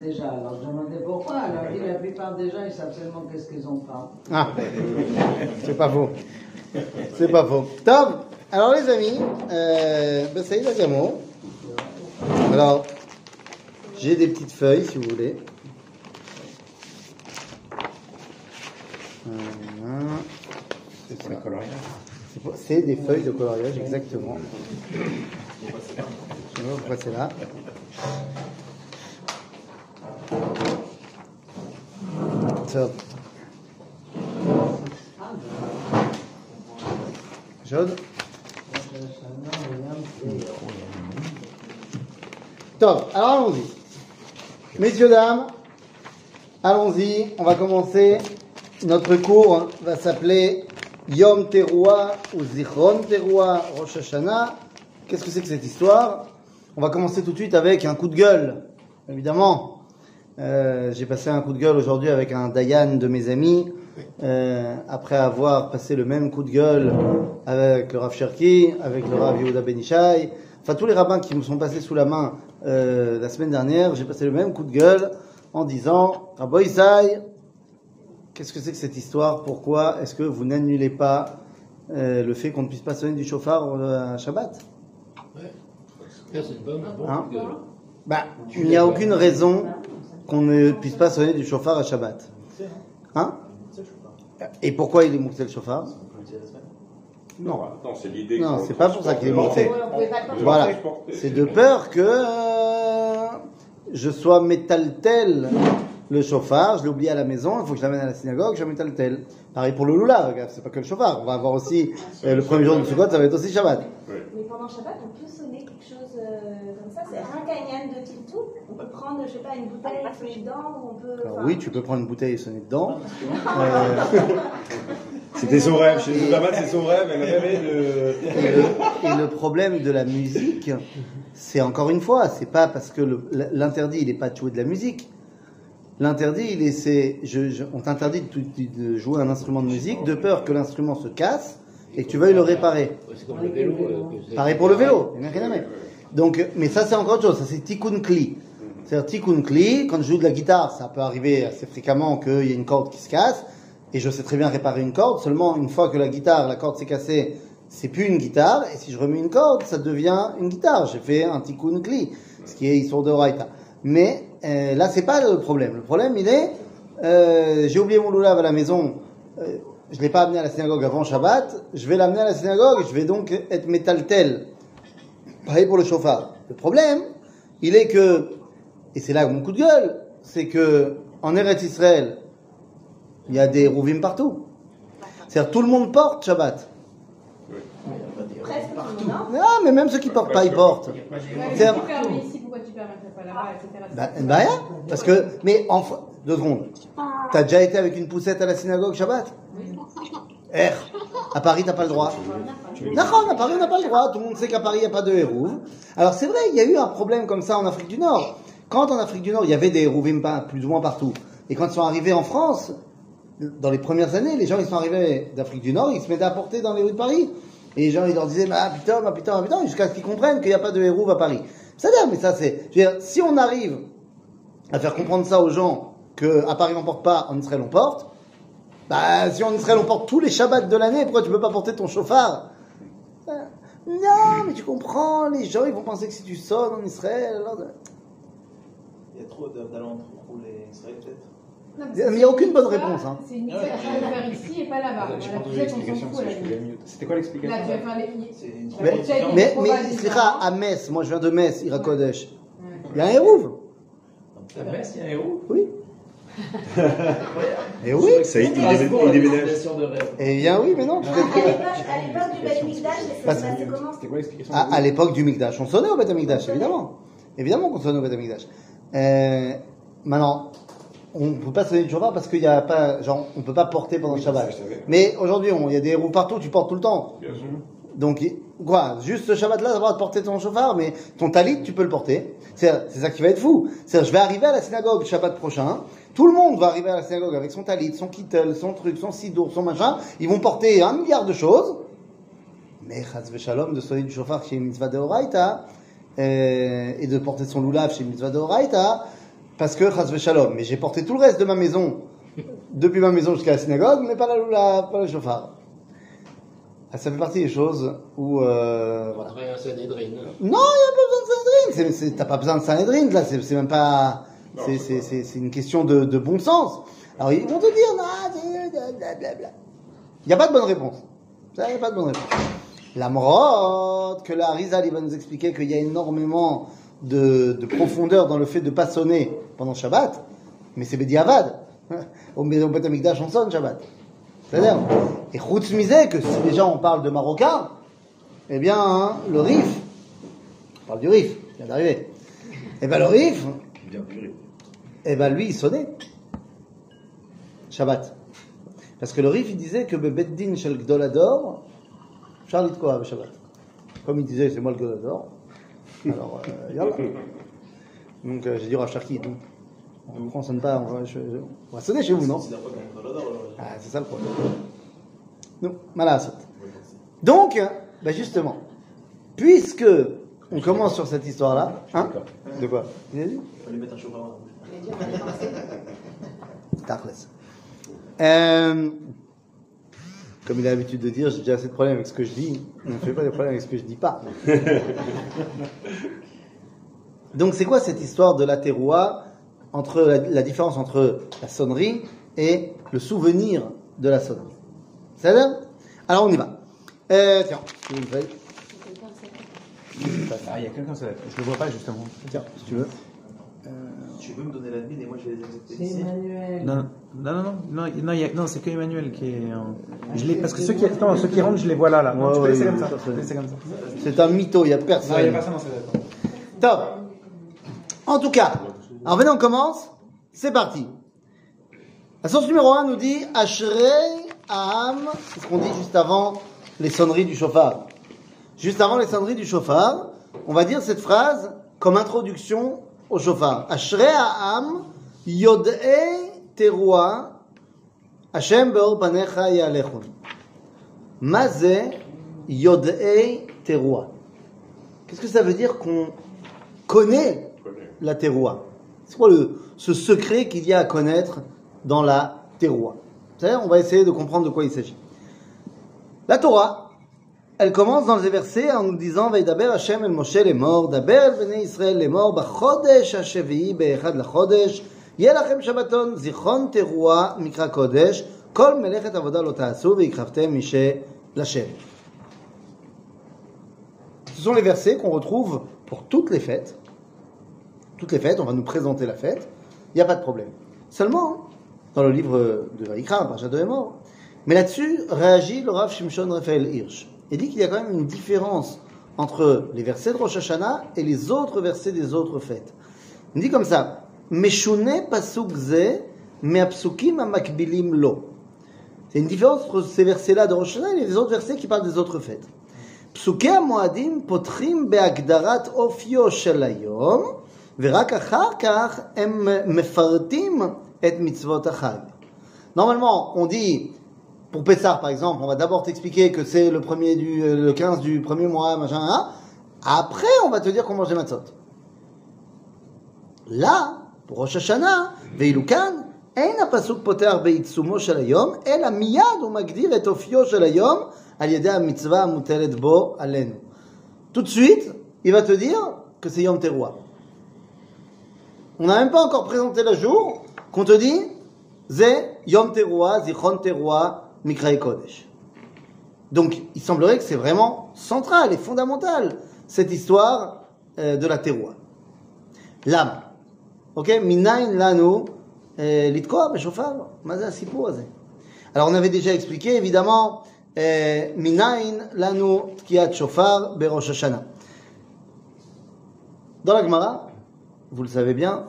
Déjà, alors je demandais pourquoi. Alors la plupart des gens, ils savent seulement qu'est-ce qu'ils ont pas. Ah, c'est pas faux. C'est pas faux. Top Alors les amis, euh, ben, ça y est, la gamme. Alors, j'ai des petites feuilles si vous voulez. C'est des feuilles de coloriage, exactement. Je sais pas pourquoi là. Top. Alors allons-y. Messieurs, dames, allons-y. On va commencer. Notre cours va s'appeler Yom Teruah ou Zichron Teruah Rosh Hashanah. Qu'est-ce que c'est que cette histoire? On va commencer tout de suite avec un coup de gueule, évidemment. Euh, J'ai passé un coup de gueule aujourd'hui avec un Dayan de mes amis, euh, après avoir passé le même coup de gueule avec le Rav Cherki, avec le Rav Yehuda Benishai, enfin tous les rabbins qui me sont passés sous la main euh, la semaine dernière, j'ai passé le même coup de gueule en disant Rabbi Isai, qu'est-ce que c'est que cette histoire? Pourquoi est-ce que vous n'annulez pas le fait qu'on ne puisse pas sonner du chauffard à Shabbat? C'est une bonne, un bon Hein bah, il n'y a aucune raison qu'on ne puisse pas sonner du chauffard à Shabbat. Hein Et pourquoi il est monté le chauffard Non. Attends, c'est l'idée. Non, c'est pas pour ça qu'il est monté. Voilà. C'est de peur que euh, je sois métaltel le chauffard, je l'ai oublié à la maison, il faut que je l'amène à la synagogue, je métaltel. Pareil pour le lula, regarde, c'est pas que le chauffard. On va avoir aussi euh, le premier jour de Sukkot, ça va être aussi Shabbat. Mais pendant Shabbat, on peut sonner quelque chose euh, comme ça. C'est un canyon de Tiltou. On peut prendre, je sais pas, une bouteille, sonner dedans, ou on peut. Alors oui, tu peux prendre une bouteille et sonner dedans. Euh, C'était son rêve. Chez c'est son rêve. Elle rêvait de. Et le, et problème de la musique, c'est encore une fois, c'est pas parce que l'interdit, il n'est pas de jouer de la musique. L'interdit, il est, c'est, je, je- on t'interdit de, de jouer un instrument de musique de peur que l'instrument se casse et que tu veuilles le réparer. C'est comme le vélo. euh, Pareil pour le vélo, il n'y a rien à mettre. Donc, mais ça c'est encore autre chose, ça c'est tikkun kli. C'est-à-dire tikkun kli, quand je joue de la guitare, ça peut arriver assez fréquemment qu'il y ait une corde qui se casse, et je sais très bien réparer une corde, seulement une fois que la guitare, la corde s'est cassée, c'est plus une guitare, et si je remets une corde, ça devient une guitare. J'ai fait un tikkun kli, ce qui est histoire de Horaïta. Mais euh, là, c'est pas le problème. Le problème, il est, euh, j'ai oublié mon loulav à la maison, euh, je l'ai pas amené à la synagogue avant Shabbat, je vais l'amener à la synagogue, je vais donc être métaltel. Pareil pour le chauffard. Le problème, il est que, et c'est là mon coup de gueule, c'est que en Eretz Israël, il y a des rouvim partout. C'est-à-dire tout le monde porte Shabbat. Presque tout le monde, non Ah, mais même ceux qui portent pas, ils portent. Ouais, C'est un- mais si tu permets ici, pourquoi tu permettrais pas là-bas, etc. Bah, bah, rien. Parce que, mais enfin, deux secondes. T'as déjà été avec une poussette à la synagogue Shabbat R. À Paris, t'as pas le droit. D'accord, à Paris, on n'a pas le droit. Tout le monde sait qu'à Paris, il n'y a pas de hérouves. Alors, c'est vrai, il y a eu un problème comme ça en Afrique du Nord. Quand en Afrique du Nord, il y avait des hérouvim plus ou moins partout. Et quand ils sont arrivés en France, dans les premières années, les gens, ils sont arrivés d'Afrique du Nord, ils se mettaient à porter dans les rues de Paris. Et les gens, ils leur disaient, ah putain, ah putain, ah putain, jusqu'à ce qu'ils comprennent qu'il n'y a pas de hérouve à Paris. C'est dire, mais ça, c'est, je veux dire, si on arrive à faire comprendre ça aux gens que à Paris on porte pas, en Israël on porte, bah si en Israël on porte tous les Shabbats de l'année, pourquoi tu peux pas porter ton chauffard? Euh, Non, mais tu comprends, les gens ils vont penser que si tu sonnes en Israël, alors... Il y a trop d'alentours pour les Israël peut-être Non, Mais il y a aucune bonne réponse, hein. C'est une histoire qu'on peut faire ici et pas là-bas. C'était quoi l'explication Là, tu vas faire les. Mais, mais, mais, à Metz, moi je viens de Metz, Irakodesh, Ouais. il y a un hérouve, À Metz, il y a un héros. oui. Et oui, Ça y est, il il déménage. et bien oui, mais non. À l'époque à l'époque du Beth Mikdash, passait comment C'était quoi l'explication À, à l'époque du Mikdash, on sonnait au Beth Mikdash, évidemment. Évidemment qu'on sonnait au Beth Mikdash. Euh, maintenant, on ne peut pas sonner du chauffard parce qu'il n'y a pas, genre, on peut pas porter pendant le Shabbat. Mais aujourd'hui, il y a des roues partout, tu portes tout le temps. Bien sûr. Donc, quoi, juste ce Shabbat-là, d'avoir de porter ton chauffard, mais ton talit, tu peux le porter. C'est c'est ça qui va être fou. C'est je vais arriver à la synagogue le Shabbat prochain, tout le monde va arriver à la synagogue avec son talit, son kittel, son truc, son sidour, son machin. Ils vont porter un milliard de choses. Mais chas v'shalom de sonner du chauffard chez une mitzvah de Horaïta, euh, et de porter son loulav chez une mitzvah de Horaïta, Parce que, chas shalom, mais j'ai porté tout le reste de ma maison, depuis ma maison jusqu'à la synagogue, mais pas, la, la- pas le chauffard. Ah, ça fait partie des choses où... Euh, voilà. Non, il n'y a pas besoin de Sanhedrin. T'as pas besoin de Sanhedrin, là. C'est même pas. C'est- C'est c'est- c'est une question de, de bon sens. Alors, ils vont te dire, non, blablabla. Il n'y a pas de bonne réponse. Il n'y a pas de bonne réponse. La morotte, que la Rizal, il va nous expliquer qu'il y a énormément de, de profondeur dans le fait de pas sonner pendant Shabbat. Mais c'est Bediavad. Au au Beth Amikdash, on sonne Shabbat. C'est-à-dire, et Chutz misé, que si déjà on parle de Marocain, eh bien, hein, le Rif, on parle du Rif, qui vient d'arriver. Eh ben, le Rif, Bien. Eh ben, lui, il sonnait. Shabbat. Parce que le Rif, il disait que Beddin Shel Gdolador, Charlie de quoi, Shabbat? Comme il disait, c'est moi le Gdolador. Alors, euh. Donc, euh, j'ai dit, Rav Sharki, donc, on ne sonne pas, on va, je- je- on va sonner chez vous, non? Ah, c'est ça le problème. Non, malasot. Donc, ben justement, puisque on commence sur cette histoire-là, hein? De quoi? Il a dit? Il fallait mettre un chauffard Tachles. Euh, comme il a l'habitude de dire, j'ai déjà assez de problèmes avec ce que je dis. On ne fait pas des problèmes avec ce que je dis pas. Donc, c'est quoi cette histoire de la terroir entre la, la différence entre la sonnerie et le souvenir de la sonnerie? Ça va? Alors, on y va. Euh, tiens, une feuille? Ah, il y a quelqu'un, ça je le vois pas justement. Tiens, si tu veux. Tu peux me donner la mine et moi je vais les accepter C'est ici. Emmanuel. Non, non, non, non, non, non, il y a- non, c'est que Emmanuel qui est. en- Je l'ai, parce que ceux qui, non, ceux qui rentrent, je les vois là, là. Non, Ouais, tu peux ouais, laisser oui, comme ça. oui, Tu peux laisser comme ça. C'est un mytho, il n'y a Non, il n'y a personne. pas ça dans cette lettre. Top. En tout cas, alors venez, on commence. C'est parti. La source numéro 1 nous dit Ashrei Aham, c'est ce qu'on dit juste avant les sonneries du chauffard. Juste avant les sonneries du chauffard, on va dire cette phrase comme introduction au chauffard. Ashrei Aham, Yod'e Teruah, Hashem Beor Panecha Yalechon. Mazé Yod'e Teruah. Qu'est-ce que ça veut dire qu'on connaît la terroir C'est quoi le, ce secret qu'il y a à connaître dans la C'est-à-dire, on va essayer de comprendre de quoi il s'agit. La Torah, elle commence dans les versets en nous disant Veidaber Hashem el Moshe les morts, Daber bnei Israël les morts, Bachodesh Hashevi, bah, Be'echad lachodesh, Yelachem Shabbaton, Zichron Teruah, Mikra Kodesh, Kol Melechet Avodah lo ta'asu, Ve'ikravtem Mishe Lachem. Ce sont les versets qu'on retrouve pour toutes les fêtes. Toutes les fêtes, on va nous présenter la fête, il n'y a pas de problème. Seulement, dans le livre de Vaïkra, Parashat de Mort, mais là-dessus réagit le Rav Shimshon Raphaël Hirsch Il dit qu'il y a quand même une différence entre les versets de Rosh Hashanah et les autres versets des autres fêtes. Il dit comme ça, Meshune pasuk ze, me'apsukim amakbilim lo. C'est une différence entre ces versets-là de Rosh Hashanah et les autres versets qui parlent des autres fêtes. פסוקי המועדים פותחים בהגדרת אופיו של היום, ורק אחר כך הם מפרטים את מצוות החג. Normalement, on dit, pour Pessah par exemple, on va d'abord t'expliquer que c'est le premier du, euh, le 15 du premier mois, machin, hein. Après, on va te dire qu'on mange des matzot. Là, pour Rosh Hashanah, ואילו כאן, אין הפסוק פותח בעיצומו של היום, אלא מיד הוא מגדיר את אופיו של היום על ידי המצווה המוטלת בו עלינו. Tout de suite, il va te dire que c'est Yom Teruah. On n'a même pas encore présenté le jour qu'on te dit c'est Yom Teruah, Zichron Teruah, donc, il semblerait que c'est vraiment central et fondamental, cette histoire euh, de la terroir. L'âme. Ok? Minain lano euh, litkoa Alors, on avait déjà expliqué, évidemment, euh, Minain lano tkiat shofar berosh Hashanah. Dans la Gemara, vous le savez bien,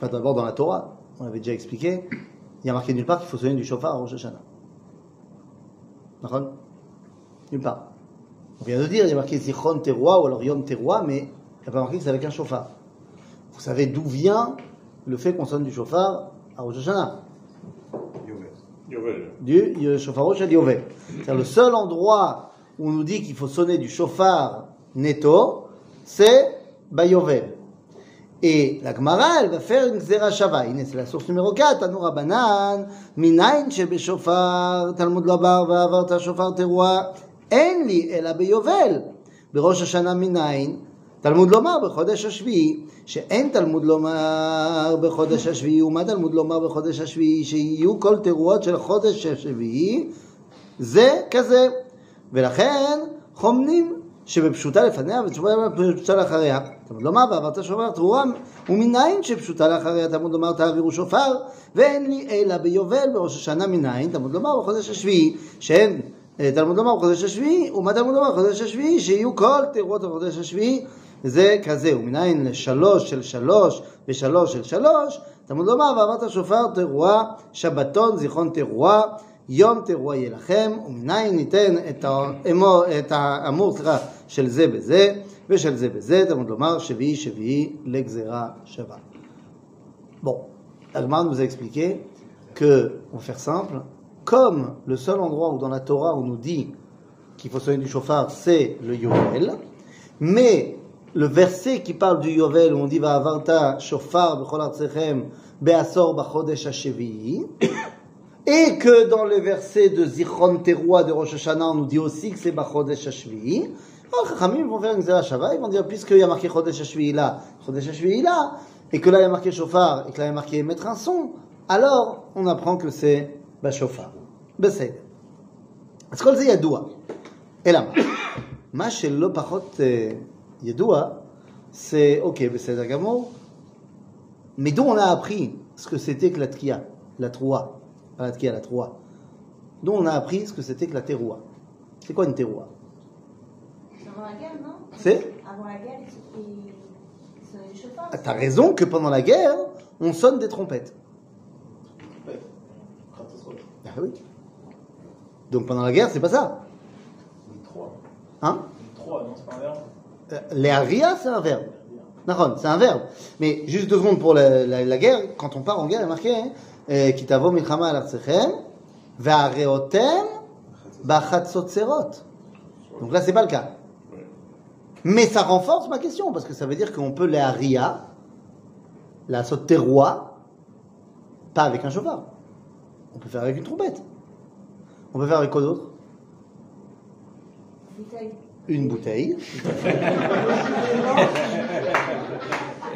pas d'abord dans la Torah, on l'avait déjà expliqué, il y a marqué nulle part qu'il faut sonner du chauffard à Rosh Hashanah. D'accord Nulle part. On vient de dire, il y a marqué Zichron Teruah ou alors Yom Teruah, mais il n'y a pas marqué que c'est avec un chauffard. Vous savez d'où vient le fait qu'on sonne du chauffard à Rosh Hashanah? Du euh, chauffard Rosh Yovel. C'est le seul endroit où on nous dit qu'il faut sonner du chauffard netto, c'est Bayovel. אה, לגמרא, לפר גזירה שווה. הנה, אצל הסוף של מרוקע, תנו רבנן, מניין שבשופר תלמוד לא לבר ועברת שופר תרועה, אין לי אלא ביובל. בראש השנה מניין, תלמוד לא לומר בחודש השביעי, שאין תלמוד לא לומר בחודש השביעי, ומה תלמוד לומר בחודש השביעי? שיהיו כל תרועות של חודש השביעי, זה כזה. ולכן חומנים שבפשוטה לפניה ותשובה בפשוטה לאחריה. תלמוד לומר ועברת שופר תרועה, ומניין שפשוטה לאחריה תלמוד לומר תעבירו שופר, ואין לי אלא ביובל בראש השנה מניין, תלמוד לומר בחודש השביעי, שאין אה, תלמוד לומר בחודש השביעי, ומה תלמוד לומר בחודש השביעי? שיהיו כל תרועות בחודש השביעי, זה כזה, ומניין לשלוש של שלוש ושלוש של שלוש, תלמוד לומר ועברת שופר תרועה, שבתון זיכרון תרועה, יום תרועה יהיה לכם, ומניין ניתן את האמור, את האמור, סליחה, של זה בזה, ושל זה בזה, תלמוד לומר שביעי שביעי לגזירה שווה. Bon, Agmar nous a expliqué que, pour faire simple, comme le seul endroit où dans la Torah on nous dit qu'il faut sonner du chauffard, c'est le Yovel, mais le verset qui parle du Yovel où on dit Va'avarta shofar b'chol artsechem be'asor b'chodesh hashevi'i, et que dans le verset de Zichron Teroua de Rosh Hashanah on nous dit aussi que c'est b'chodesh hashevi'i, alors Chachamim vont faire une Zera Shava, ils vont dire puisqu'il y a marqué chodesh hashevi'i là, chodesh hashevi'i là, et que là il y a marqué chauffard et que là il y a marqué mettre un son, alors on apprend que c'est בשופר. בסדר. אז כל זה ידוע. אלא מה? מה שלא פחות אה, ידוע, c'est, ok, בסדר גמור, mais d'où on a appris ce que c'était que la tkia, la troua, pas la tkia, la troua. D'où on a appris ce que c'était que la teroua. C'est quoi une teroua Avant la guerre, non C'est Avant la guerre, ils. Ah, T'as raison que pendant la guerre, on sonne des trompettes. Ouais. Ah oui. Donc pendant la guerre, c'est pas ça. Une 3. Hein Une 3, non, c'est pas un verbe Euh, L'Aria, c'est un verbe. C'est un verbe. Mais juste deux secondes pour la, la- la guerre, quand on part en guerre, il est marqué hein, euh, Kitavo milchama al artsechem, ve'areotem b'chatzotserot. Donc là, c'est pas le cas. Mais ça renforce ma question, parce que ça veut dire qu'on peut les Aria, la soteroi, pas avec un chauffard. On peut faire avec une trompette. On peut faire avec quoi d'autre? Bouteille. Une bouteille.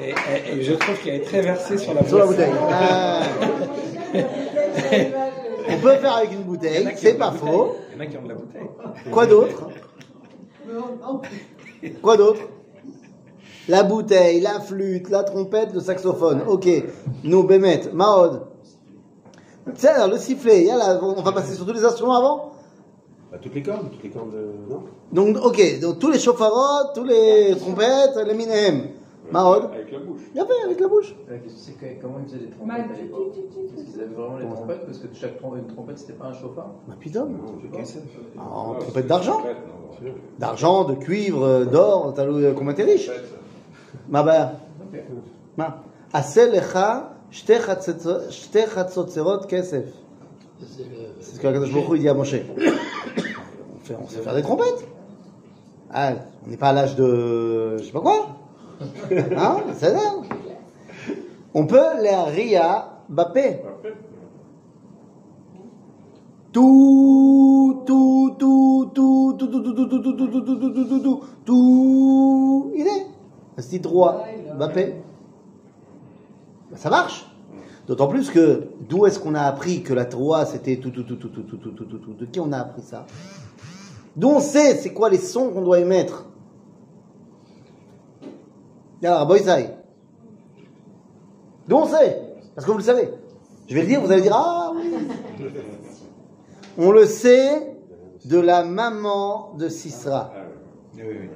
Et, et- et je trouve qu'il est très versé sur la Sur la bouteille. Ah. On peut faire avec une bouteille, c'est la pas bouteille. faux. Il y en a qui ont de la bouteille. Quoi d'autre? Quoi d'autre? La bouteille, la flûte, la trompette, le saxophone. Ok. Nous, Bémet, Mahod. Tiens, le sifflet, on va passer sur tous les instruments avant? Bah, toutes les cordes, toutes les cordes de. Non Donc, ok, donc tous les chauffarots, tous les trompettes, les minehem. Marod Avec la bouche. Il y avait avec la bouche. La question, c'est comment ils faisaient les trompettes à Est-ce qu'ils avaient vraiment les trompettes Parce que chaque trom- une trompette, c'était pas un chauffard. Ma putain. En trompette d'argent D'argent, de cuivre, euh, d'or, t'as le- euh, combien t'es riche Ma bah. Ma. Asel lecha shte chatzotzer- shte chatzotzerot kesef. C'est le- C'est ce que Akadosh Baruch Hu, il dit à Moshe. On, fait- on sait faire des trompettes. Ah, on n'est pas à l'âge de. Je sais pas quoi. Hein. On peut les ria bapé. Tout, tout, tout, tout, tout, tout, tout, tout, tout, tout, tout, tout, tout, tout, tout, tout, tout, il est. C'est droit, Mbappé. Bah, ça marche. D'autant plus que d'où est-ce qu'on a appris que la Troie c'était tout, tout, tout, tout, tout, tout, tout, tout, tout, tout. De qui on a appris ça D'où on sait c'est quoi les sons qu'on doit émettre. D'où on sait? Parce que vous le savez. Je vais le dire, vous allez dire Ah oui On le sait de la maman de Sisra. Oui, oui, oui.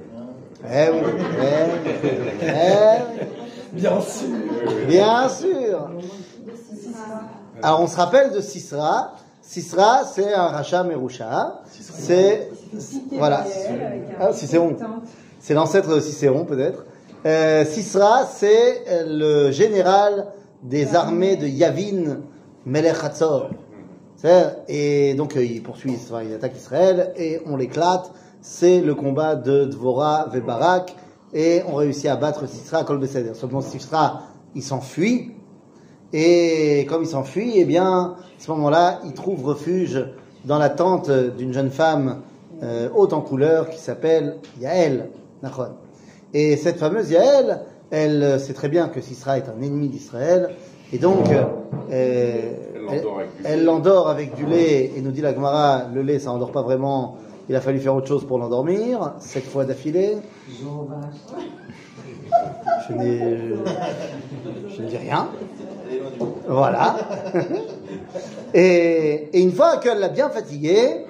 Eh oui, eh oui, eh oui. Bien sûr. Bien sûr. Alors on se rappelle de Sisra. Sisra, c'est un rachat Merusha. C'est voilà. Ah, Cicéron. C'est l'ancêtre de Cicéron peut-être. Euh, Sisra, c'est euh, le général des armées de Yavin Melech Hatzor. Et donc euh, il poursuit, enfin, il attaque Israël et on l'éclate. C'est le combat de Dvorah et Barak et ont réussi à battre Sisra à Kol. Seulement Sisra, il s'enfuit, et comme il s'enfuit, eh bien, à ce moment-là, il trouve refuge dans la tente d'une jeune femme haute en couleur qui s'appelle Yael. Nachon. Et cette fameuse Yael, elle euh, sait très bien que Sisra est un ennemi d'Israël, et donc euh, elle l'endort avec du elle lait. l'endort avec du lait, et nous dit la Gemara, le lait ça endort pas vraiment, il a fallu faire autre chose pour l'endormir, sept fois d'affilée. Je ne dis rien. Voilà. et, et une fois qu'elle l'a bien fatigué,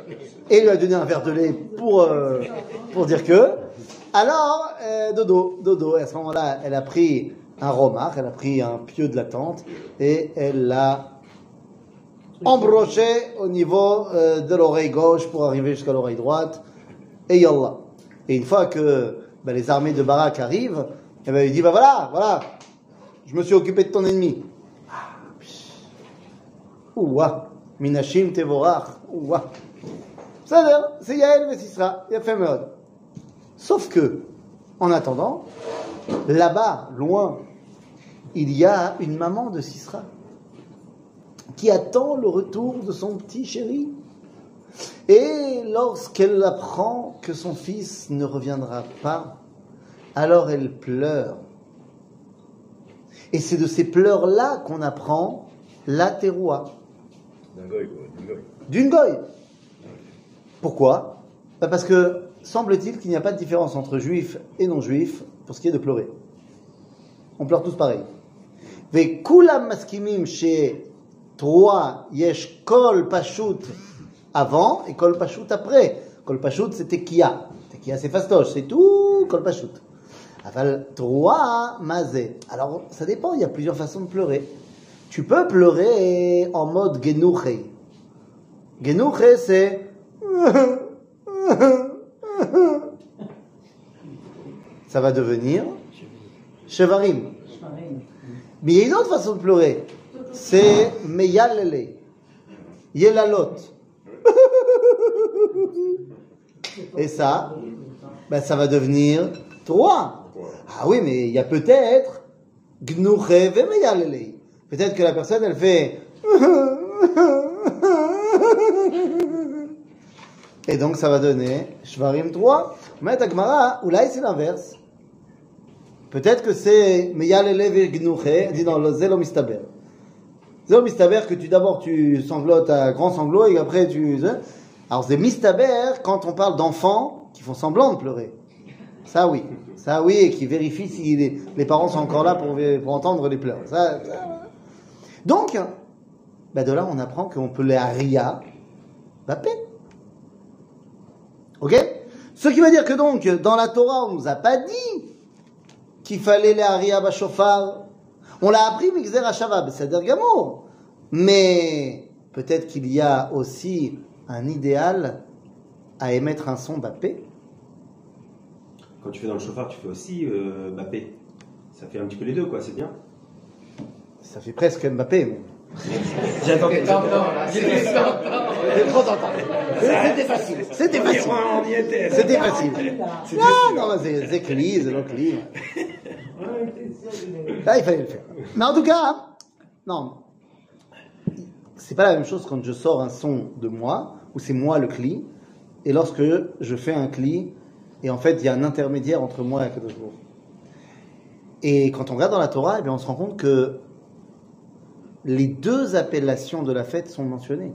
et lui a donné un verre de lait pour, euh, pour dire que, alors, euh, dodo, dodo, et à ce moment-là, elle a pris un romard, elle a pris un pieu de la tente, et elle l'a embroché au niveau euh, de l'oreille gauche pour arriver jusqu'à l'oreille droite, et yallah. Et une fois que ben, les armées de Barak arrivent, eh ben, il dit, bah voilà, voilà, je me suis occupé de ton ennemi. Ouah, Minashim Tevorach, ouah. בסדר, c'est Yael וסיסרא, יפה מאוד. Sauf que, en attendant, là-bas, loin, il y a une maman de Sisra qui attend le retour de son petit chéri. Et lorsqu'elle apprend que son fils ne reviendra pas, alors elle pleure. Et c'est de ces pleurs-là qu'on apprend la terroir D'un goy, quoi, d'un goy. d'une goy. Pourquoi? Bah Parce que semble-t-il qu'il n'y a pas de différence entre juifs et non-juifs pour ce qui est de pleurer. On pleure tous pareil. Vekulam maskimim chez trois yesh kol pashut avant et kol pashut après. Kol pashut c'était kia. Kia c'est fastoche, c'est tout kol pashut. Aval trois mazé. Alors ça dépend, il y a plusieurs façons de pleurer. Tu peux pleurer en mode genouché. Genouché c'est Ça va devenir. Chevarim. Shmarim. Mais il y a une autre façon de pleurer. C'est Meyalele. Yelalot. Et ça, ben ça va devenir trois. Ah oui, mais il y a peut-être Gnuche ve Meyalele. Peut-être que la personne, elle fait. Et donc ça va donner Shvarim 3. Mais Agmara, ou là c'est l'inverse. Peut-être que c'est Meyalele ve Gnuche. Elle dit dans le Zelo Mistaber. Zelo Mistaber que tu d'abord tu sanglotes à grand sanglot et après tu. Alors c'est Mistaber quand on parle d'enfants qui font semblant de pleurer. Ça oui. Ça oui, et qui vérifient si les, les parents sont encore là pour, pour entendre les pleurs. Donc, bah de là, on apprend qu'on peut les haria bapé. Ok? Ce qui veut dire que donc, dans la Torah, on nous a pas dit qu'il fallait les haria bashofar. On l'a appris, mixer à Shabbat, c'est-à-dire gamour. Mais peut-être qu'il y a aussi un idéal à émettre un son bapé. Quand tu fais dans le chauffard, tu fais aussi euh, Mbappé. Ça fait un petit peu les deux, quoi, c'est bien. Ça fait presque Mbappé. mais- J'attendais. C'était trop tentant. C'était facile. C'était facile. On y était. C'était facile. Non, non, c'est c'est donc clean. Là, il fallait le faire. Mais en tout cas, non. C'est pas la même chose quand je sors un son de moi, où c'est moi le cli, et lorsque je fais un cli, et en fait, il y a un intermédiaire entre moi et Hu. Et quand on regarde dans la Torah, eh bien, on se rend compte que les deux appellations de la fête sont mentionnées.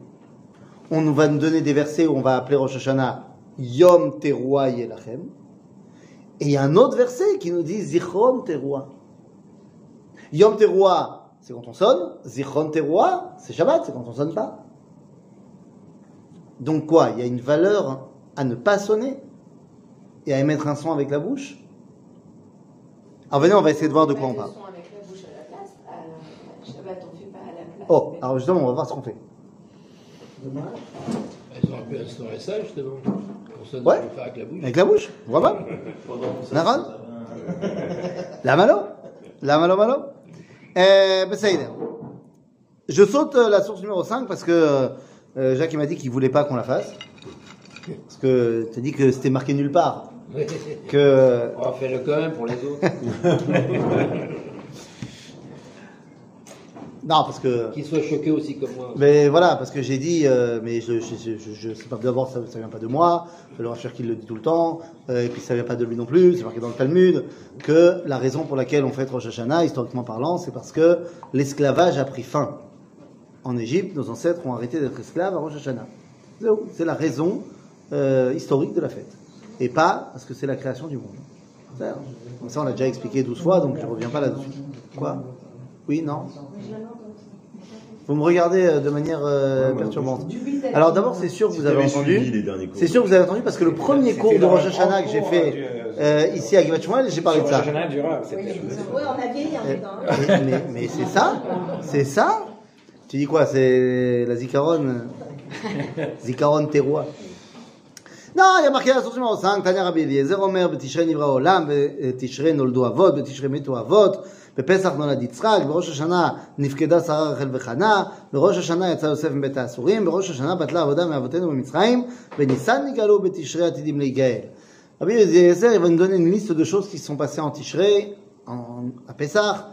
On va nous donner des versets où on va appeler Rosh Hashanah Yom Teruah Yelachem. Et il y a un autre verset qui nous dit Zichron Teruah. Yom Teruah, c'est quand on sonne. Zichron Teruah, c'est Shabbat, c'est quand on sonne pas. Donc quoi Il y a une valeur à ne pas sonner et à émettre un son avec la bouche? Alors venez, on va essayer de voir de quoi on parle. Le son avec la bouche à la place. À Shabbat, on fait pas à la place. Oh, alors justement, on va voir ce qu'on fait. Dommage. Ils auraient pu instaurer ça, justement. Ouais. faire avec la bouche. Avec la bouche Naran La malo La malo malo euh, ben, ça y est. Je saute euh, la source numéro 5 parce que euh, Jacques il m'a dit qu'il voulait pas qu'on la fasse. Parce que tu as dit que c'était marqué nulle part. que On va faire le quand même pour les autres. non parce que Qu'ils soient choqués aussi comme moi. mais voilà parce que j'ai dit euh, mais je je, je, je, sais pas d'abord ça, ça vient pas de moi le Rachir qui le dit tout le temps euh, et puis ça vient pas de lui non plus c'est marqué dans le Talmud que la raison pour laquelle on fête Rosh Hashanah historiquement parlant c'est parce que l'esclavage a pris fin. En Égypte nos ancêtres ont arrêté d'être esclaves à Rosh Hashanah. C'est la raison euh, historique de la fête. Et pas parce que c'est la création du monde. Comme ça on l'a déjà expliqué 12 fois donc je reviens pas là-dessus. Quoi? Oui, non vous me regardez euh, de manière euh, perturbante. Alors d'abord, c'est sûr que vous avez entendu. C'est sûr que vous avez entendu parce que le premier cours de Rosh Hashanah que j'ai fait euh, ici à Givachmoel, j'ai parlé de ça. Mais, mais c'est ça C'est ça Tu dis quoi C'est la Zikaron euh, Zikaron terroir. Non, il y a marqué la source numéro 5, Tania Rabbi Eliezer Omer, Betishre Nivra Olam, Betishre Noldo Avot, Betishre Meto Avot, בפסח נולד יצחק, בראש השנה נפקדה שרה רחל וחנה, בראש השנה יצא יוסף מבית האסורים, בראש השנה בטלה עבודה מאבותינו במצרים, בניסן נגאלו, בתשרי עתידים להיגאל. Rabbi Eliezer, il va nous donner une liste de choses qui se sont passées en Tishrei, en, à Pessah.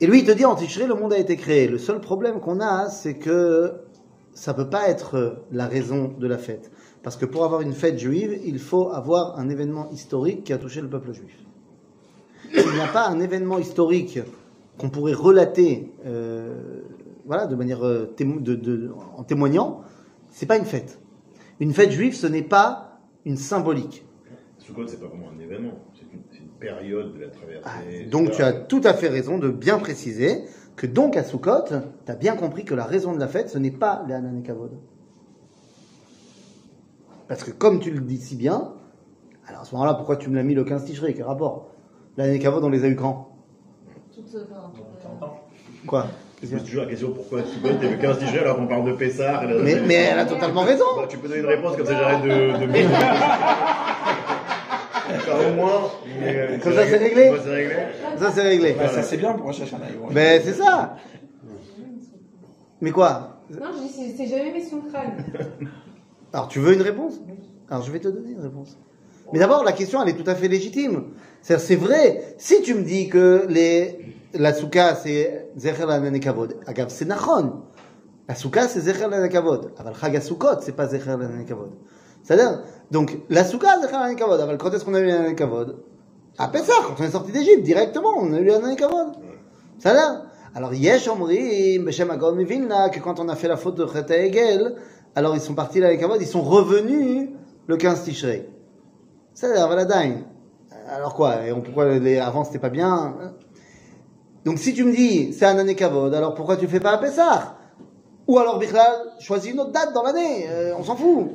Et lui, il te dit, en Tishrei, le monde a été créé. Le seul problème qu'on a, c'est que ça peut pas être la raison de la fête. Parce que pour avoir une fête juive, il faut avoir un événement historique qui a touché le peuple juif. S'il n'y a pas un événement historique qu'on pourrait relater, euh, voilà, de manière euh, témo- de- de- en témoignant, c'est pas une fête. Une fête juive, ce n'est pas une symbolique. Sukkot, c'est pas vraiment un événement, c'est une, période de la traversée. Donc tu as tout à fait raison de bien préciser que donc à Sukkot, tu as bien compris que la raison de la fête, ce n'est pas les Hanan et Kavod. Parce que comme tu le dis si bien, alors à ce moment-là, pourquoi tu me l'as mis le 15 Tishrei Quel rapport? L'année Kavod, on les a eu quand Toute, euh, euh, Quoi Je pose toujours la question pourquoi Sukkot est le 15 Tishrei alors qu'on parle de Pessah. et la- mais, mais elle a totalement raison Bah, tu peux donner une réponse comme ça j'arrête de. de... Enfin, au moins. mais, euh, Comme ça, c'est réglé Comme ça, c'est réglé. Ça, c'est réglé. Bah, ça c'est bien pour Hashanah. ils vont- Mais c'est ça Mais quoi Non, je dis, c'est- jamais mis sur le crâne. Alors, tu veux une réponse? Alors, je vais te donner une réponse. Mais d'abord, la question, elle est tout à fait légitime. C'est vrai. Si tu me dis que la souka, c'est Zecher Lanan Kavod, Agav, c'est Nachon. La souka, c'est Zecher Lanan Kavod. Aval Chag c'est pas Zecher Lanan Kavod. C'est-à-dire, donc, la souka, Zecher Lanan Kavod. Aval, quand est-ce qu'on a eu Lanan Kavod? À Pessah, quand on est sorti d'Égypte, directement, on a eu Lanan Kavod. C'est-à-dire, alors, Yesh Omrim, Beshem Agom Vilna, que quand on a fait la faute de Egel, alors ils sont partis là ils sont revenus le 15 Tishrei. Valadain. Alors quoi et Pourquoi les, avant c'était pas bien hein Donc si tu me dis c'est un année Kavod, alors pourquoi tu fais pas un Pessah? Ou alors Bichlal, choisis une autre date dans l'année, euh, on s'en fout.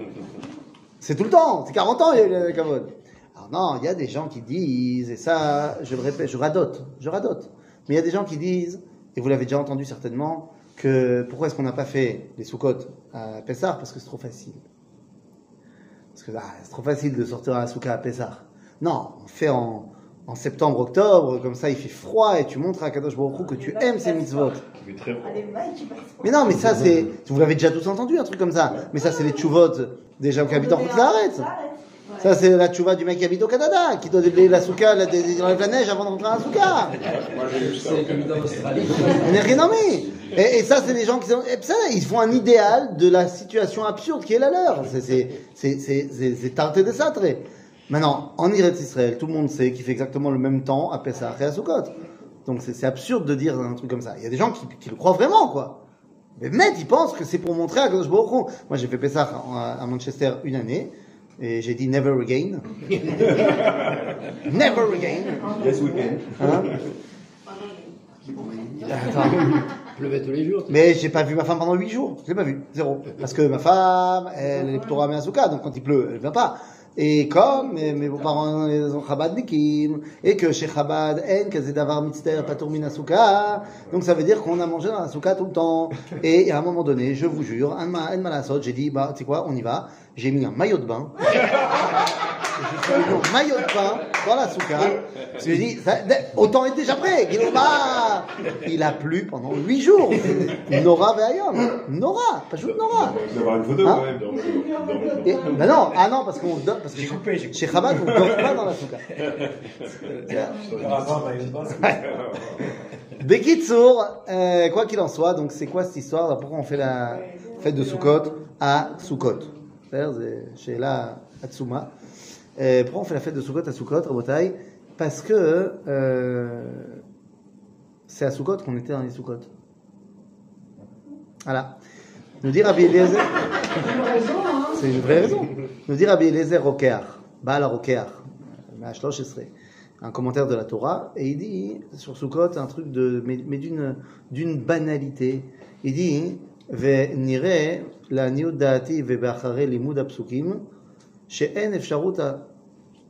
C'est tout le temps, c'est 40 ans il y a eu l'année Kavod. Alors non, il y a des gens qui disent, et ça je le répète, je radote, je radote. Mais il y a des gens qui disent, et vous l'avez déjà entendu certainement, que pourquoi est-ce qu'on n'a pas fait les Sukkot à Pessah? Parce que c'est trop facile. Parce que ah, c'est trop facile de sortir à la Souka à Pessah. Non, on fait en, en septembre, octobre, comme ça il fait froid et tu montres à Kadosh Baruch Hu que tu aimes ces mitzvot. Mais non, mais ça c'est, vous l'avez déjà tous entendu un truc comme ça. Mais ça c'est les tchouvot des gens qui habitent en Arrête. Ça c'est la tchouva du mec qui habite au Canada, qui doit déblayer la souka, la, la neige avant de rentrer à la souka. Nommé. Et, et ça, c'est des gens qui sont, ça, ils font un idéal de la situation absurde qui est la leur. C'est, c'est, c'est, c'est, c'est, c'est tarté de satré. Maintenant, en Israël, tout le monde sait qu'il fait exactement le même temps à Pessah et à Sukkot. Donc c'est, c'est absurde de dire un truc comme ça. Il y a des gens qui, qui le croient vraiment, quoi. Mais net, ils pensent que c'est pour montrer à Kadosh Baruch. Moi, j'ai fait Pessah à Manchester une année. Et j'ai dit never again. never again. Yes, weekend. Hein? Attends. Il pleuvait tous les jours. Mais j'ai pas vu ma femme pendant 8 jours. Je l'ai pas vue. Zéro. Parce que ma femme, elle est plutôt ramée à Souka, donc quand il pleut, elle vient pas. Et comme mes, mes beaux-parents ils ont Chabadnikim, et que chez Chabad, en kazé davar mitzter patour min asuka, donc ça veut dire qu'on a mangé dans la souka tout le temps. Et à un moment donné, je vous jure, un malasot, j'ai dit, bah, tu sais quoi, on y va. J'ai mis un maillot de bain. Je suis venu en maillot de bain. Dans la souka. Parce que je dis, ça- autant être déjà prêt. Il, il a plu pendant huit jours. Nora Veayom. Nora, pas juste Nora. D'avoir une photo Hein quand même. Et- ben non, ah non, parce qu'on dort, parce que chez Chabad, on dort pas dans la souka. Bekitsour, euh, quoi qu'il en soit, donc c'est quoi cette histoire? Pourquoi on fait la fête de Sukkot à Sukkot? C'est-à-dire, c'est chez la Hatsuma. Euh, pourquoi on fait la fête de Sukkot à Sukkot, Rabotai Parce que euh, c'est à Sukkot qu'on était dans les Sukkot. Voilà. Nous dire Rabbi Eliezer. C'est une vraie raison. Nous dire Rabbi Eliezer Rokeach, Baal Rokeach, Mashlosh un commentaire de la Torah, et il dit sur Sukkot un truc de, mais, mais d'une, d'une banalité. Il dit, ונראה לעניות דעתי ובאחרי לימוד הפסוקים, שאין אפשרות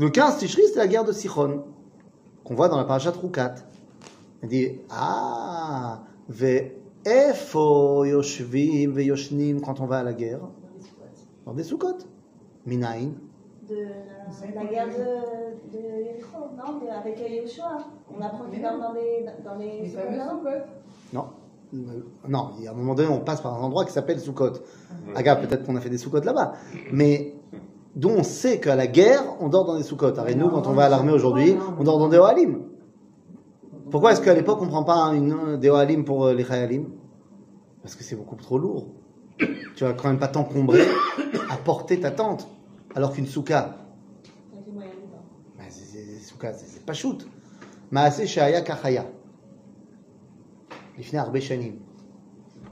le 15 Tishri c'était la guerre de Sichon, qu'on voit dans la parashat Rukat. Il dit Ah, ve'efo yoshvim ve'yoshnim quand on va à la guerre Dans des soukot. Minaïn. De la, la guerre de, de Yericho, non de- Avec Yoshua. On apprend qu'il dorment dans les, dans les Les fameux. Non. Non, il y a un moment donné, on passe par un endroit qui s'appelle Soukot. Aga, peut-être qu'on a fait des Soukot là-bas. Mais d'où on sait qu'à la guerre, on dort dans des Soukot. Arrête nous, quand on va à l'armée aujourd'hui, on dort dans des Ohalim. Pourquoi est-ce qu'à l'époque, on ne prend pas une, des Ohalim pour euh, les Chayalim Parce que c'est beaucoup trop lourd. Tu vas quand même pas t'encombrer à porter ta tente. Alors qu'une Souka, Avec les moyens dedans. bah, c'est- c'est- Souka, c'est c'est pas shoot. Maaseh Shaya Kachaya. לפני הרבה שנים.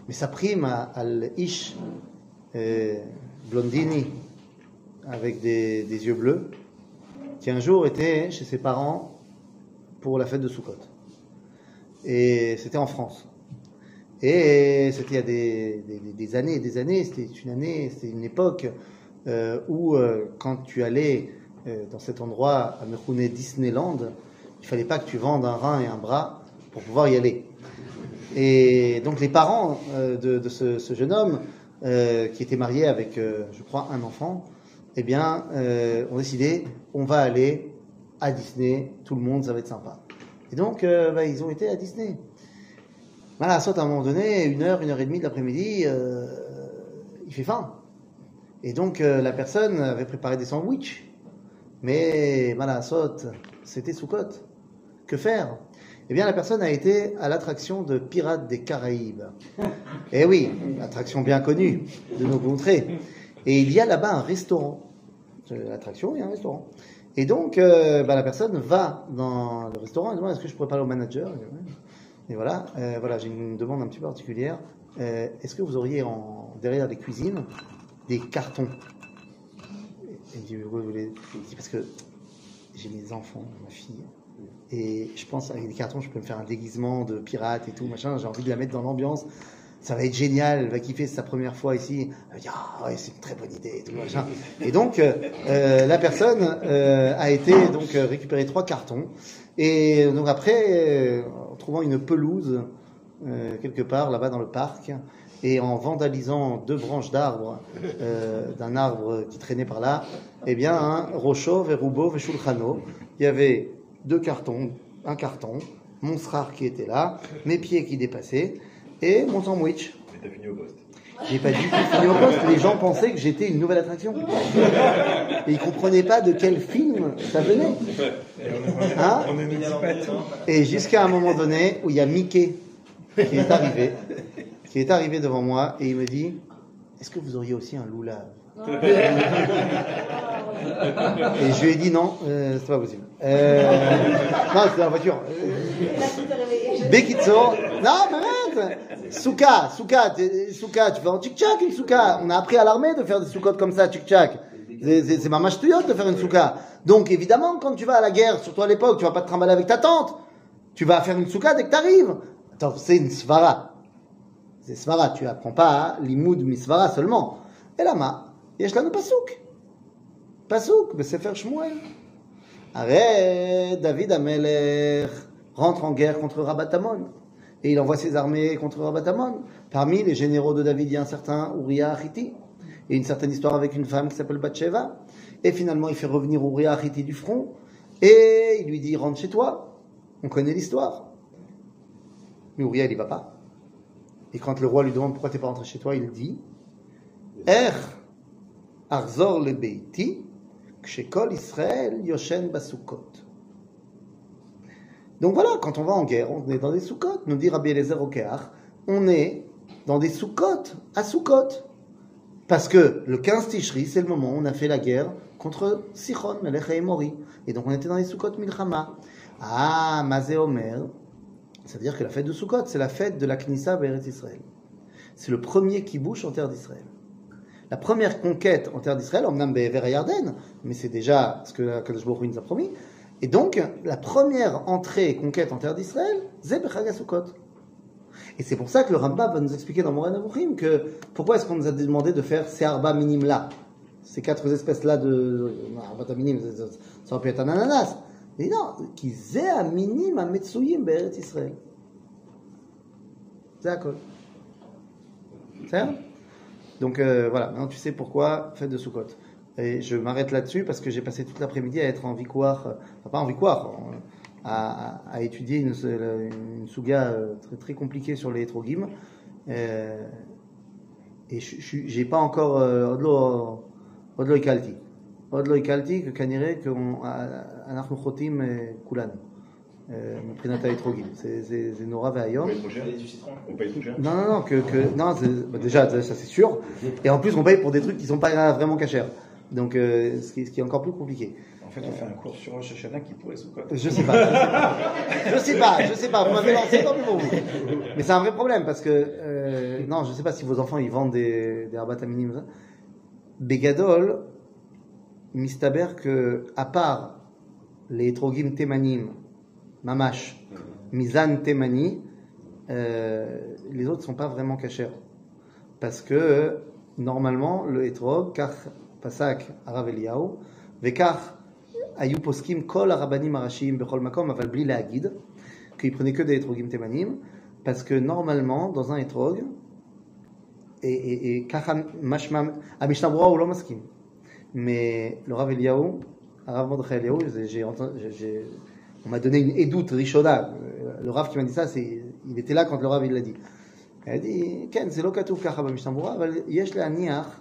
מספרים על איש euh, blondini avec des, des yeux bleus qui un jour était chez ses parents pour la fête de Sukkot. Et c'était en France. Et c'était il y a des, des- années et des années, c'était une année, c'était une époque euh, où euh, quand tu allais euh, dans cet endroit à Mekhoune Disneyland, il fallait pas que tu vendes un rein et un bras pour pouvoir y aller. Et donc les parents de, ce, jeune homme, qui était marié avec, je crois, un enfant, eh bien, euh, ont décidé, on va aller à Disney, tout le monde, ça va être sympa. Et donc, euh, bah, ils ont été à Disney. Voilà, à un moment donné, une heure, une heure et demie de l'après-midi, euh, il fait faim. Et donc, la personne avait préparé des sandwichs. Mais, voilà, c'était sous côte. Que faire? Eh bien, la personne a été à l'attraction de Pirates des Caraïbes. Eh oui, attraction bien connue de nos contrées. Et il y a là-bas un restaurant. L'attraction, il y a un restaurant. Et donc, euh, bah, la personne va dans le restaurant et demande est-ce que je pourrais parler au manager? Et voilà, euh, voilà j'ai une demande un petit peu particulière. Euh, est-ce que vous auriez en, derrière les cuisines des cartons? Il dit, vous voulez parce que j'ai mes enfants, ma fille, et je pense avec des cartons, je peux me faire un déguisement de pirate et tout, machin. J'ai envie de la mettre dans l'ambiance. Ça va être génial. Elle va kiffer sa première fois ici. Elle va dire ah ouais c'est une très bonne idée et tout machin. Et donc euh, euh, la personne euh, a été donc trois cartons et donc après en trouvant une pelouse quelque part là-bas dans le parc et en vandalisant deux branches d'arbres d'un arbre qui traînait par là, eh bien un Rocho, Verubo, Veshulchano, il y avait deux cartons, un carton, mon srar qui était là, mes pieds qui dépassaient et mon sandwich. Mais t'as fini au poste. J'ai pas du tout fini au poste. Les gens pensaient que j'étais une nouvelle attraction. Et ils comprenaient pas de quel film ça venait. Hein Et jusqu'à un moment donné où il y a Mickey qui est arrivé, qui est arrivé devant moi et il me dit Est-ce que vous auriez aussi un loulave Et je lui ai dit non, euh, c'est pas possible. Euh, non, c'était dans la voiture. Là. Bekitso, non, mais Souka, Souka, t'es- Souka, tu fais en tchik-tchak une Souka. On a appris à l'armée de faire des soukottes comme ça, tchik-tchak. C'est c'est- c'est mamash tuyot de faire une souka. Donc évidemment, quand tu vas à la guerre, surtout à l'époque, tu vas pas te trimballer avec ta tante. Tu vas faire une souka dès que tu arrives. Attends, c'est une svara. C'est svara. Tu apprends pas à limoud misvara seulement. Et là, ma, yesh lanu pasuk. Pasuk, בספר שמואל. Arrête, David Amelech rentre en guerre contre Rabatamon. Et il envoie ses armées contre Rabatamon. Parmi les généraux de David, il y a un certain Uriah Achiti. Et une certaine histoire avec une femme qui s'appelle Bathsheba. Et finalement, il fait revenir Uriah Achiti du front. Et il lui dit, rentre chez toi. On connaît l'histoire. Mais Uriah, il y va pas. Et quand le roi lui demande pourquoi t'es pas rentré chez toi, il dit, Er arzor le beiti, kshekol Israël yoshen basukot. Donc voilà, quand on va en guerre, on est dans des soukot, nous dit Rabbi Eliezer Okeach, on est dans des soukot, à soukot. Parce que le 15 Tishri, c'est le moment où on a fait la guerre contre Sichon, Melech et Mori. Et donc on était dans les soukot Milchama. Ah, Mazé Omer, c'est-à-dire que la fête de Sukkot, c'est la fête de la Knissa Beret Israël. C'est le premier qui bouge en terre d'Israël. La première conquête en terre d'Israël, on même vers Yarden, mais c'est déjà ce que Kadosh Baruch nous a promis. Et donc, la première entrée et conquête en terre d'Israël, c'est. Et c'est pour ça que le Rambam va nous expliquer dans Moran Avuchim que pourquoi est-ce qu'on nous a demandé de faire ces arba minim là, ces quatre espèces là de arba minim, ça- aurait pu être un ananas. Mais non, qui zé à minim à Metsuyim Beret Israël. D'accord. C'est ça Donc euh, voilà, maintenant tu sais pourquoi fête de Sukkot. Et je m'arrête là-dessus parce que j'ai passé toute l'après-midi à être en victoire, euh, enfin pas en victoire, en- à, à- à étudier une, une souga euh, très, très compliquée sur les hétrogim. Euh, et je- je- j'ai pas encore euh, עוד לא- עוד לא הקלתי. עוד לא הקלתי, כנראה אנחנו חוטאים אה, כולנו. אה, מבחינת האתרוגים. זה- זה זה נורא On ואיום. paye trop cher Et du citron. On paye trop cher Non, non, non, que, que non, c'est- bah, déjà, ça c'est sûr. Et en plus, on paye pour des trucs qui sont pas vraiment cachers. Donc, euh, ce, qui, ce qui est encore plus compliqué. En fait, on fait un cours sur Rosh Hashanah qui pourrait sous Je sais pas. Je sais pas, je sais pas. Vous m'avez lancé, pour vous. Mais c'est un vrai problème parce que, euh, non, je sais pas si vos enfants ils vendent des, des rabat minimes. Begadol, mistaber que, à part les trogim temanim, mamash, mizan temani, euh, les autres sont pas vraiment cachers. Parce que, normalement, le etrog, car pasak arav Eliyahu, vekar היו פוסקים כל הרבנים הראשיים בכל מקום, אבל בלי להגיד, qu'ils prenaient que des étrogim temanim, parce que normalement, dans un étrog, et, et, et ככה משמע, המשנה ברורה הוא לא מסכים, mais le Rav Eliyahu, הרב מרדכי אליהו, זה- j'ai entendu- j'ai- j'ai- on m'a donné une édoute rishona, le Rav qui m'a dit ça, c'est, il était là quand le Rav il l'a dit. Il a dit, כן, זה לא כתוב ככה במשנה ברורה, אבל יש להניח,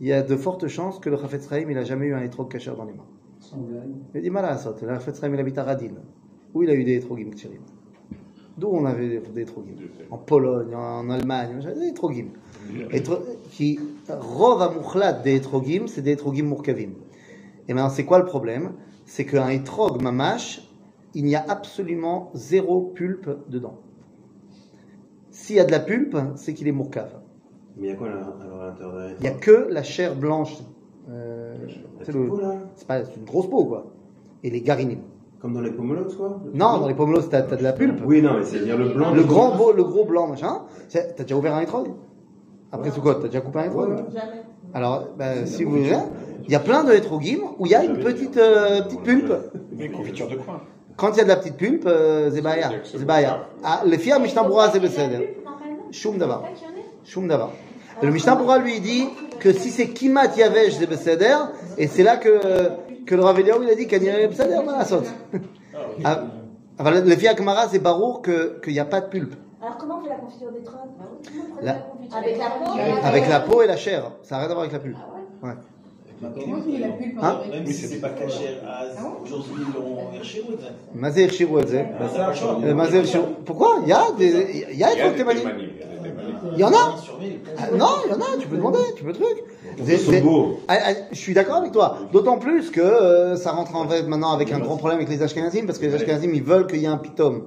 il y a de fortes chances que le Chafetz Chaim, il a jamais eu un étrog kasher dans les mains. Il a dit, Malasot, le Chafetz Chaim, il habite à Radin, où il a eu des étrogim ksherim. D'où on avait des- des étrogim? En Pologne, en Allemagne, des étrogim. Étro- Qui, rov amouchlat des étrogim, c'est des étrogim mourkavim. Et maintenant, c'est quoi le problème? C'est qu'un étrog mamash, il n'y a absolument zéro pulpe dedans. S'il y a de la pulpe, c'est qu'il est mourkav. Mais il y a quoi alors Il n'y a que la chair blanche. Euh, c'est une grosse peau, quoi. Et les garinés. Comme dans les pomelos, quoi Non, dans les pomelos, t'as as de la ah, pulpe. Oui, non, mais c'est-à-dire le blanc. Le grand beau, le gros blanc, machin. T'as déjà ouvert un étrog Après Soukot, t'as déjà coupé un étrog Jamais. Alors, bah, si vous voulez, il y a plein de étrogim où il y a une petite, euh, petite pulpe. Une confiture de coin. Quand il y a de la petite pulpe, euh, Zebaya. Zebaya. Ah, les filles à Mishnambroa, c'est Besséder. Choum d'abord. Le Mishnah pourra lui dit que si c'est Kimat Yavesh c'est Beseder, et c'est là que, que le Rav il a dit Kaniré Beseder, la saute. Ah, ah, enfin, le Fia c'est Barour qu'il n'y a pas de pulpe. Alors comment on fait la confiture des trolls Avec la peau Avec la peau et la chair. Ça n'a rien à voir avec la pulpe. Ah Comment tu mets la pulpe Hein en Même si c'est pas caché à aujourd'hui, ils l'ont Hirshirou. מה זה הכשירו את זה? Euh, מה זה הכשירו? Pourquoi? Il y a des, il y a Il y a des des témanim. témanim, il y a des témanim. Il y en a? Sur mille. Ah, non, il y en a, tu peux demander, tu peux truc. Ils sont beaux. Ah, ah, je suis d'accord avec toi. D'autant plus que euh, ça rentre en fait maintenant avec un grand problème avec les Ashkenazim, parce que les Ashkenazim, ils veulent qu'il y ait un pitom.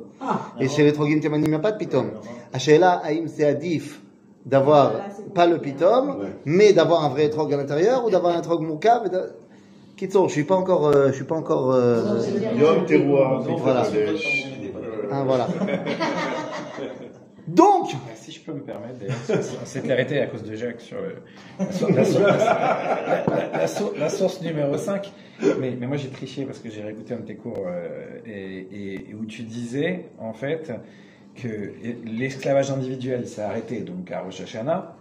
Et chez les Trogim Temanim, il n'y a pas de pitom. Ashela, Haïm, c'est Adif d'avoir Voilà, c'est pas le pitom, Ouais. mais d'avoir un vrai étrog à l'intérieur ou d'avoir un étrog moukav. Kitson, je suis pas encore, euh, je suis pas encore. euh, Yom Teruah, Voilà. Euh, hein, voilà. Donc, Si je peux me permettre, d'ailleurs, qu'on s'était arrêté à cause de Jacques sur la, sour- la sour- la- la- la sour- la source numéro 5. Mais, mais moi j'ai triché parce que j'ai réécouté un de tes cours euh, et, et- et où tu disais en fait que l'esclavage individuel s'est arrêté donc à Rosh Hashanah,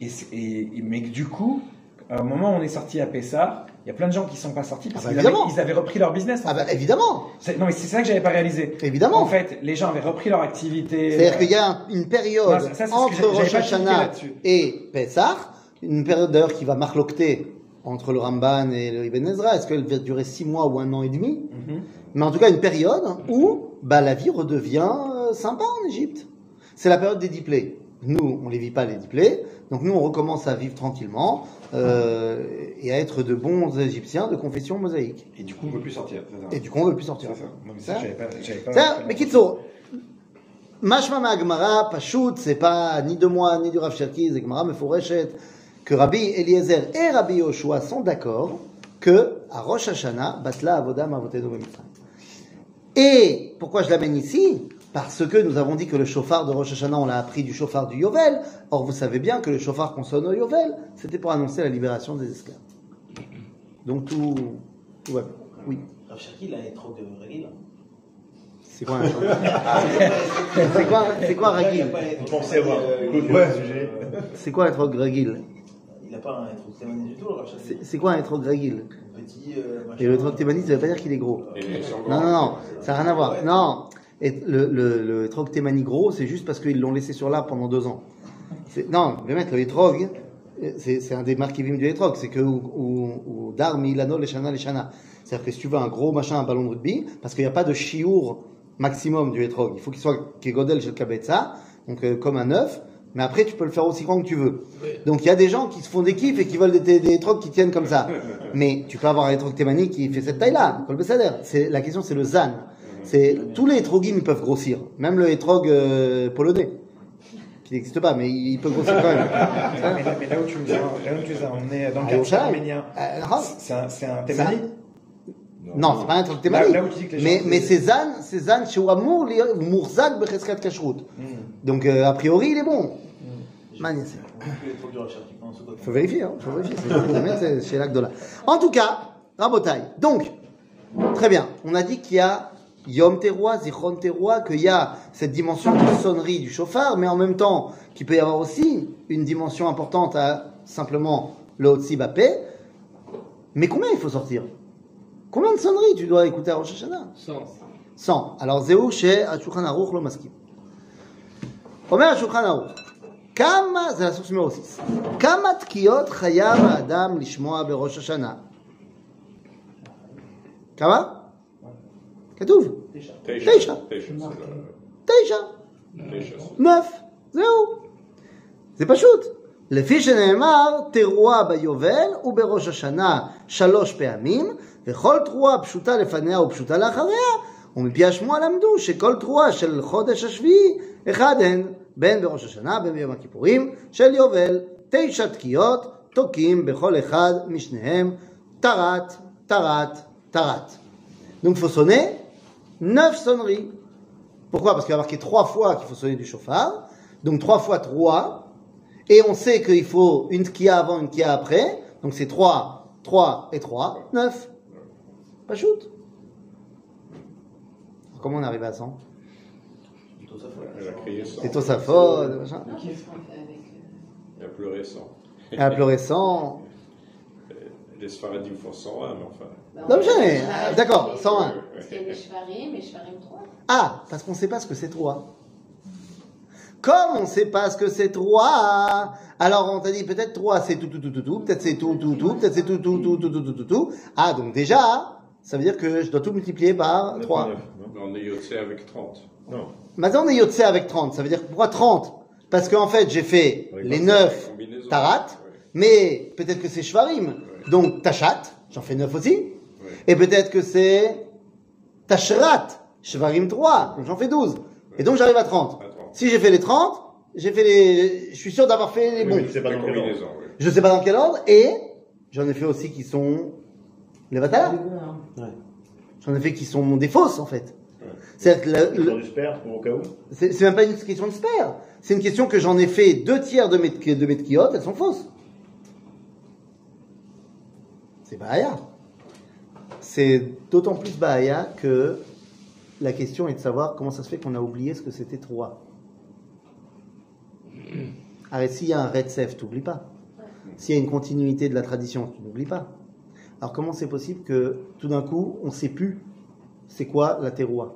et, mais que du coup, à un moment où on est sorti à Pessah, il y a plein de gens qui sont pas sortis parce Ah bah qu'ils avaient, évidemment. ils avaient repris leur business. ah bah, évidemment, Non mais c'est ça que j'avais pas réalisé. évidemment. En fait, les gens avaient repris leur activité. C'est-à-dire qu'il y a un- une période Non, ça, entre Rosh Hashanah et Pessah, une période d'ailleurs qui va marlocter entre le Ramban et le Ibn Ezra. Est-ce qu'elle va durer six mois ou un an et demi? Mhm. Mais en tout cas, une période où bah, la vie redevient sympa en Égypte. C'est la période des diplés. Nous, on les vit pas les diplés, donc nous, on recommence à vivre tranquillement euh, et à être de bons Égyptiens de confession mosaïque. Et du coup, on ne peut plus sortir. Et du coup, on veut plus sortir. Ça. Non, mais ça, pas, mais Kitso, Mashma Magmara, c'est pas ni de moi ni du Rav Cherki, c'est Gemara Meforeshet, que Rabbi Eliezer et Rabbi Yoshua sont d'accord que à Rosh Hashanah, Batla Avodam Avotenu Bemitzrayim. Et pourquoi je l'amène ici? Parce que nous avons dit que le chauffard de Rosh Hashanah, on l'a appris du chauffard du Yovel. Or, vous savez bien que le chauffard qu'on sonne au Yovel, c'était pour annoncer la libération des esclaves. Donc tout, tout va bien. Oui. Rav il a un trop de régil. C'est quoi un C'est quoi, c'est quoi un ragil Vous pensez avoir euh, sujet C'est quoi un troc ragil Il n'a pas un trop témoigné du tout. C'est quoi un troc ragil Petit. euh. Et le troc thémanite, ça veut pas dire qu'il est gros. Non, non, non, ça n'a rien à voir. Non, et le, le, le troc thémani gros, c'est juste parce qu'ils l'ont laissé sur l'arbre pendant deux ans. Non, le mec, le hétrog, c'est un des marquivim du hétrog, c'est que ou, ou, ou dar milano leshana leshana. C'est-à-dire que si tu veux un gros machin, un ballon de rugby, parce qu'il n'y a pas de chiour maximum du hétrog, il faut qu'il soit kegodel kabetza, donc euh, comme un œuf, mais après tu peux le faire aussi grand que tu veux. Donc il y a des gens qui se font des kiffs et qui veulent des, des qui tiennent comme ça. Mais tu peux avoir un hétrog thémani qui fait cette taille-là. C'est La question c'est le zan. C'est tous les hétrogim ils peuvent grossir, même le hétrog euh, polonais qui n'existe pas, mais il peut grossir quand même. Mais là, mais là où tu nous as, là où tu nous as emmené dans le Yerushalayim. arménien, Euh, c'est un, c'est un thémani Non, c'est pas un truc thémani. Là- là où tu dis que les mais gens- mais c'est zan, c'est zan chez Ouamour, Mourzak Becheskat Kashrut. Hmm. Donc euh, a priori il est bon. Pendant ce temps. faut vérifier, hein, faut vérifier. C'est chez l'Agdola. En tout cas, Rabotai. Donc, très bien. On a dit qu'il y a Yom Teroua, Zichron Teroua, qu'il y a cette dimension de sonnerie du chauffard, mais en même temps, qu'il peut y avoir aussi une dimension importante à simplement le Hotsi Bapé. Mais combien il faut sortir Combien de sonneries tu dois écouter à Rosh Hashanah Sans. 100. Alors, זהו שהשולחן ערוך לא מסכים. אומר השולחן ערוך, כמה, זה הסוס numéro 6, כמה תקיעות חייב האדם לשמוע בראש השנה? כמה? כתוב. Teisha. Teisha. Teisha, c'est תשע. la- Teisha. נף. זהו. זה פשוט. לפי שנאמר, תרועה ביובל ובראש השנה שלוש פעמים, וכל תרועה פשוטה לפניה ופשוטה לאחריה, ומפי השמועה למדו שכל תרועה של חודש השביעי, אחד הן, בין בראש השנה, בין ביום הכיפורים, של יובל, תשע תקיעות, תוקעים בכל אחד משניהם, טרת, טרת, טרת. Donc il faut sonner neuf sonneries. Pourquoi? Parce qu'il y a marqué trois fois qu'il faut sonner du chauffard. Donc trois fois trois. Et on sait qu'il faut une tkia avant, une tkia après. Donc c'est trois, trois et trois, neuf. Pas shoot. Comment on arrive à 100 Tout ça, faut- Elle a crié sans. C'est toi sa faute, machin. Qu'est-ce qu'on fait avec. Elle a pleuré sans. Elle a pleuré 100. Les Sfaradim font 101, mais enfin. Bah, Non, on mais Ah, d'accord, des- 101. Parce qu'il y a des shvarim et shvarim 3. Ah, parce qu'on ne sait pas ce que c'est trois. Comme on ne sait pas ce que c'est trois, alors on t'a dit peut-être trois c'est tout, tout, tout, tout, tout, peut-être c'est tout, tout, tout, peut-être c'est tout, tout, tout, tout, tout, tout, tout, tout. Ah, donc déjà, ça veut dire que je dois tout multiplier par 3. Mais on est yotsé avec 30. Non. Maintenant, on est Yotse avec 30. Ça veut dire pourquoi 30 Parce qu'en fait, j'ai fait les vingt-cinq 9 combinaisons. Mais peut-être que c'est Shvarim. Donc Tachat, j'en fais 9 aussi. Ouais. Et peut-être que c'est Tashrat, Shvarim 3, donc j'en fais 12. Et donc j'arrive à 30. À 30. Si j'ai fait les 30, j'ai fait les, je suis sûr d'avoir fait les Oui, bons. tu sais pas dans quel ordre. oui. Je sais pas dans quel ordre, et j'en ai fait aussi qui sont les batailles. J'en ai fait qui sont des fausses, en fait. Le- c'est même pas une question de spare. C'est une question que j'en ai fait deux tiers de mes, de mes elles sont fausses. C'est Bahaya. C'est d'autant plus Bahaya que la question est de savoir comment ça se fait qu'on a oublié ce que c'était trois. Alors, s'il y a un Retsef, tu n'oublies pas. S'il y a une continuité de la tradition, tu n'oublies pas. Alors, comment c'est possible que tout d'un coup, on ne sait plus c'est quoi la terroir?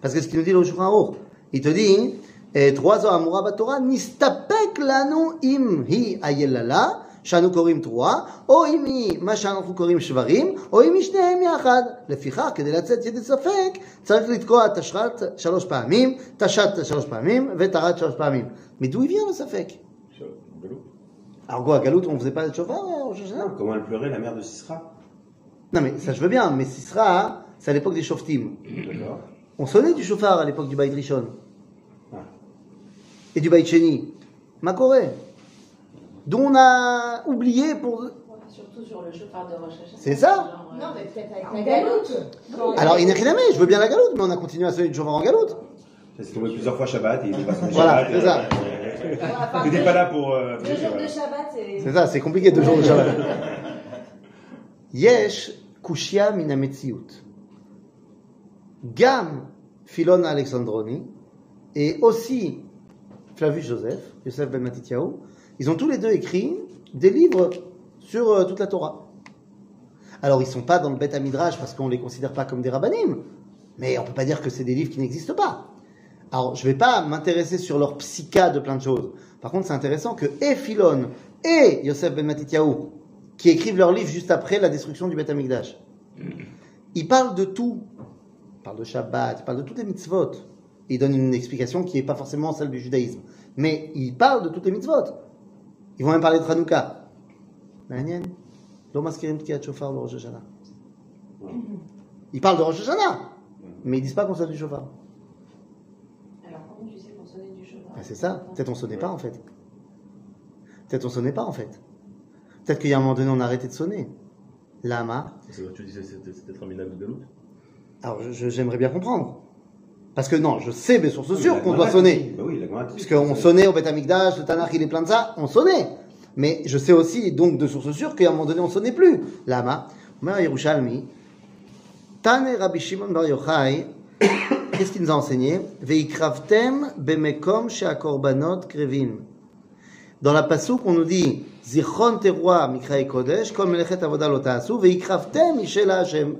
Parce que ce qu'il nous dit le Aruch, il te dit, eh, trois ans Amura Batora, nistapek lanu im hi ayelala, שאנו קוראים תרועה, או אם היא מה שאנחנו קוראים שברים, או אם היא שניהם יחד. לפיכך, כדי לצאת ידי ספק, צריך לתקוע תשרת שלוש פעמים, תשת שלוש פעמים וטרת שלוש פעמים. מדו vient le ספק Sur Galout. Alors quoi, à Galout, on faisait pas le chauffard euh, au Rosh Hashanah Comment elle pleurait, la mère de Sisra Non mais ça je veux bien, mais Sisra, c'est à l'époque des Shoftim. D'accord. On sonnait du chauffard à l'époque du Baït Rishon. Ah. Et du Baït Sheni. Makoré. dont on a oublié pour... Surtout sur le chauffard de Hashanah. C'est ça Genre, euh, Non, mais peut-être avec la galoute. Alors, Inachiname, je veux bien la galoute, mais on a continué à sonner du chauffard en galoute. Ça s'est tombé plusieurs fois Shabbat et il pas son Voilà, c'est ça. Enfin, T'étais deux- pas là pour. euh, Deux jours de Shabbat, c'est. C'est ça, c'est compliqué deux jours de Shabbat. Yesh kushia min hametziut. Gam Philon Alexandroni et aussi Flavius Joseph, Yosef Ben Matityahu, ils ont tous les deux écrit des livres sur euh, toute la Torah. Alors ils sont pas dans le Bet Midrash parce qu'on les considère pas comme des rabbanim, mais on peut pas dire que c'est des livres qui n'existent pas. Alors je vais pas m'intéresser sur leur psycha de plein de choses. Par contre c'est intéressant que et Philon et Yosef Ben Matityahu, qui écrivent leurs livres juste après la destruction du Bet Amikdash, ils parlent de tout. Ils parlent de Shabbat, ils parlent de toutes les mitzvot. Ils donnent une explication qui n'est pas forcément celle du judaïsme. Mais ils parlent de toutes les mitzvot. Ils vont même parler de Hanouka. Ils parlent de Rosh mais ils disent pas qu'on sonne du chauffard. Alors comment tu sais qu'on sonnait du chauffard? Ah, c'est ça. Peut-être on sonnait pas en fait. Peut-être on sonnait pas en fait. Peut-être qu'il y a un moment donné on a arrêté de sonner. Lama. C'est tu disais c'était un minable de l'autre. Alors j'aimerais bien comprendre. Parce que non, je sais, mais source Oui, sûre la qu'on doit sonner. Bah oui. Puisqu'on sonnait au Beth Amikdash, le Tanakh il est plein de ça, on sonnait. Mais je sais aussi, donc de source sûre, qu'à un moment donné on sonnait plus. Lama. Omer Yerushalmi. Tane Rabbi Shimon Bar Yochai. Qu'est-ce qu'il nous a enseigné? Veikravtem bemekom sheakorbanot krevim. Dans la pasouk, on nous dit Zichron teroi mikrae kodesh, kol melechet avoda lo ta'asu, veikravtem Hashem.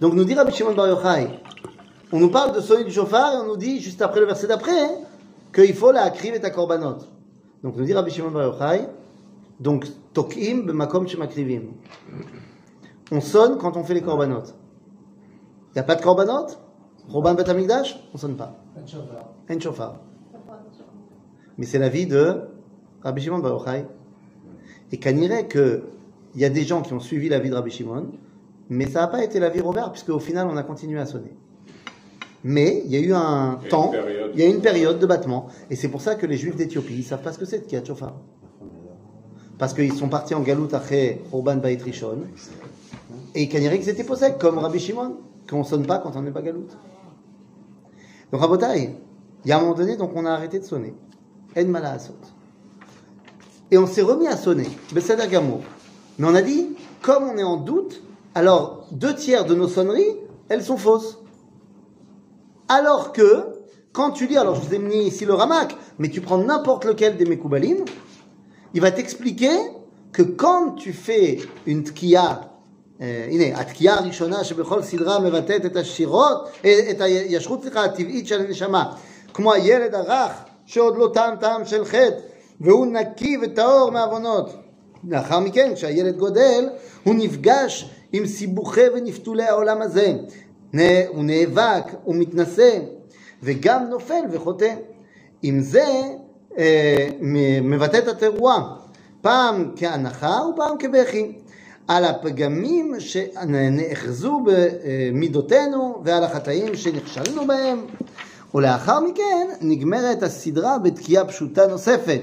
Donc nous dit Rabbi Shimon Bar Yochai, on nous parle de sonner du chauffard et on nous dit, juste après le verset d'après, hein, qu'il faut la akriv et ta korbanot. Donc nous dit Rabbi Shimon Bar Yochai, donc tokim b'makom shemakrivim. On sonne quand on fait les korbanot. Il n'y a pas de korbanot? Robin Bet Amikdash On sonne pas. En chauffard. Mais c'est la vie de Rabbi Shimon Bar Yochai. Et qu'anirait que il y a des gens qui ont suivi la vie de Rabbi Shimon, mais ça n'a pas été la vie Robert, puisque au final on a continué à sonner. Mais il y a eu un Il y temps, période. il y a eu une période de battement, et c'est pour ça que les Juifs d'Éthiopie, ils savent pas ce que c'est de Kiat Shofar. Parce qu'ils sont partis en galout après Urban Bait Rishon, et qu'anirait qu'ils étaient possèdes, comme Rabbi Shimon, qu'on sonne pas quand on n'est pas galout. Donc Rabotai, il y a un moment donné, donc on a arrêté de sonner. En mala. Et on s'est remis à sonner. Besséder Gamour. Mais on a dit, comme on est en doute, alors deux tiers de nos sonneries, elles sont fausses. Alors que, quand tu lis, alors je vous ai mis ici le ramak, mais tu prends n'importe lequel des Mekoubalim, il va t'expliquer que quand tu fais une tkiya, אה, הנה, התקיעה הראשונה שבכל סדרה מבטאת את השירות, אה, את הישרות, סליחה, הטבעית של הנשמה, כמו הילד הרך שעוד לא טעם טעם של חטא, והוא נקי וטהור מעוונות. לאחר מכן, כשהילד גודל, הוא נפגש עם סיבוכי ונפתולי העולם הזה. הוא נאבק, הוא מתנשא, וגם נופל וחוטא. עם זה אה, מבטא את התרועה, פעם כהנחה ופעם כבכי. על הפגמים שנאחזו במידותינו ועל החטאים שנכשלנו בהם. ולאחר מכן נגמרת הסדרה בתקיעה פשוטה נוספת,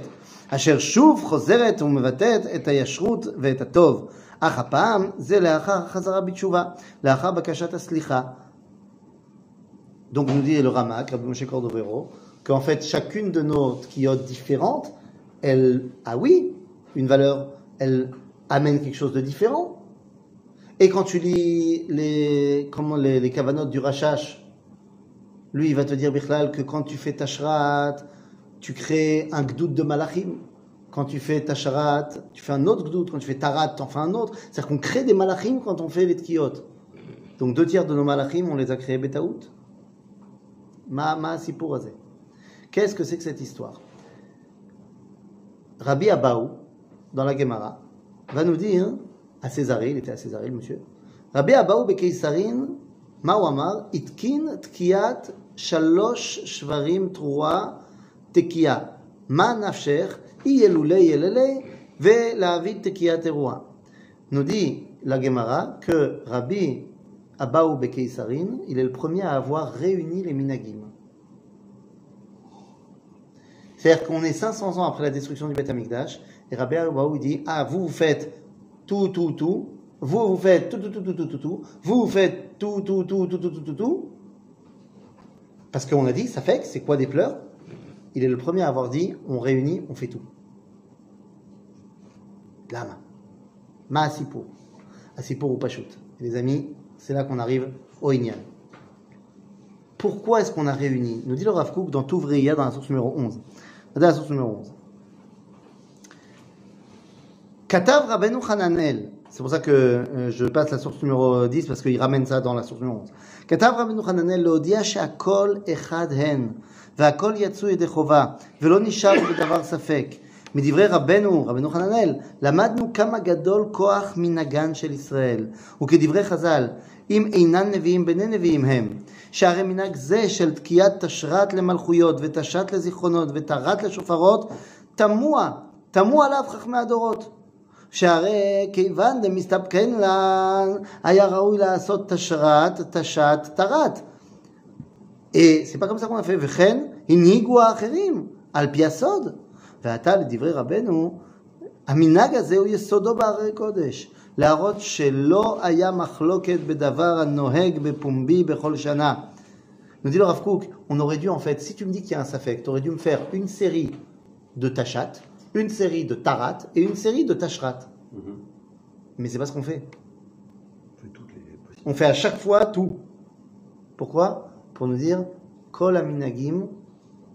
אשר שוב חוזרת ומבטאת את הישרות ואת הטוב. אך הפעם זה לאחר החזרה בתשובה, לאחר בקשת הסליחה. Donc nous dit le Ramak, Rabbi Moshe Cordovero, qu'en fait chacune de nos tkiyot différentes, elle a oui une valeur, elle amène quelque chose de différent. Et quand tu lis les, comment, les, les kavanotes du Rachash, lui il va te dire Bichlal que quand tu fais tashrat, tu crées un gdout de malachim. quand tu fais tacharat, tu fais un autre gdout, quand tu fais tarat, tu en fais un autre. C'est-à-dire qu'on crée des malachim quand on fait les tkiot. Donc deux tiers de nos malachim, on les a créés betaout. Ma, ma, Qu'est-ce que c'est que cette histoire? Rabbi Abaou, dans la Gemara, va nous dire, à Césarée, il était à Césarée le monsieur, Rabbi Abaou bekeisarin, Mawamar, itkin tkiat shalosh shvarim trua tekia. Ma nafsher, nous dit la Gemara que Rabbi Abaou il est le premier à avoir réuni les Minagim. C'est-à-dire qu'on est 500 ans après la destruction du Beth Amikdash, et Rabbi Abaou dit Ah, vous, faites tout, tout, tout, vous, vous faites tout, tout, tout, tout, tout, tout, tout, vous, vous faites tout, tout, tout, tout, tout, tout, tout, tout, parce qu'on a dit, ça fait que c'est quoi des pleurs il est le premier à avoir dit On réunit, on fait tout. Lama. Ma Asipour. Asipour ou Pachout. Et les amis, c'est là qu'on arrive au Inyan. Pourquoi est-ce qu'on a réuni? Nous dit le Rav Kook dans Touvriya, dans la source numéro 11. Dans la source numéro 11. Katav Rabbeinu Hananel. C'est pour ça que euh, je passe la source numéro 10 parce qu'il ramène ça dans la source numéro 11. כתב רבנו חננאל להודיע שהכל אחד הן, והכל יצאו ידי חובה, ולא נשאר בדבר ספק. מדברי רבנו, רבנו חננאל, למדנו כמה גדול כוח מנהגן של ישראל. וכדברי חז"ל, אם אינן נביאים בני נביאים הם, שהרי מנהג זה של תקיעת תשרת למלכויות ותשת לזיכרונות ותרת לשופרות, תמוה, תמוה עליו חכמי הדורות. שהרי כיוון דמסתפקן לן, היה ראוי לעשות תשרת, תשת, תרת. Et c'est pas comme ça qu'on a fait. וכן הנהיגו האחרים על פי הסוד. ועתה לדברי רבנו, המנהג הזה הוא יסודו בהרי קודש. להראות שלא היה מחלוקת בדבר הנוהג בפומבי בכל שנה. Nous dit le Rav Kook, on aurait dû en fait, si tu me dis qu'il y a un safek, tu aurais dû me faire une série de tachat, une série de tarat et une série de tashrat. Mais c'est pas ce qu'on fait. On fait à chaque fois tout. Pourquoi? Pour nous dire Kol aminagim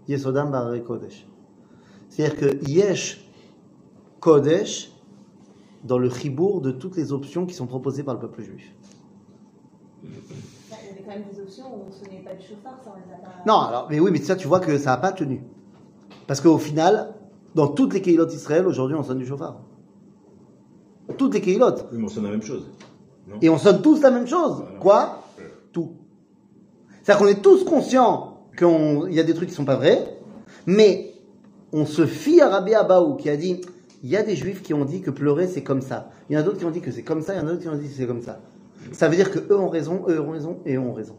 yesodam barre kodesh. C'est-à-dire que yesh kodesh dans le chibour de toutes les options qui sont proposées par le peuple juif. Il y avait quand même des options où on ne sonnait pas du chauffard, ça on les a pas. Non, alors, mais oui, mais ça, tu vois que ça n'a pas tenu. Parce qu'au final, dans toutes les Keilot Israël, aujourd'hui, on sonne du chauffard. Toutes les Keilot. Oui, mais on sonne la même chose. Non Et on sonne tous la même chose. Quoi? Tout. C'est-à-dire qu'on est tous conscients qu'il y a des trucs qui sont pas vrais, mais on se fie à Rabbi Abaou qui a dit il y a des juifs qui ont dit que pleurer c'est comme ça. Il y en a d'autres qui ont dit que c'est comme ça, il y en a d'autres qui ont dit que c'est comme ça. Ça veut dire que eux ont raison, eux ont raison et eux ont raison.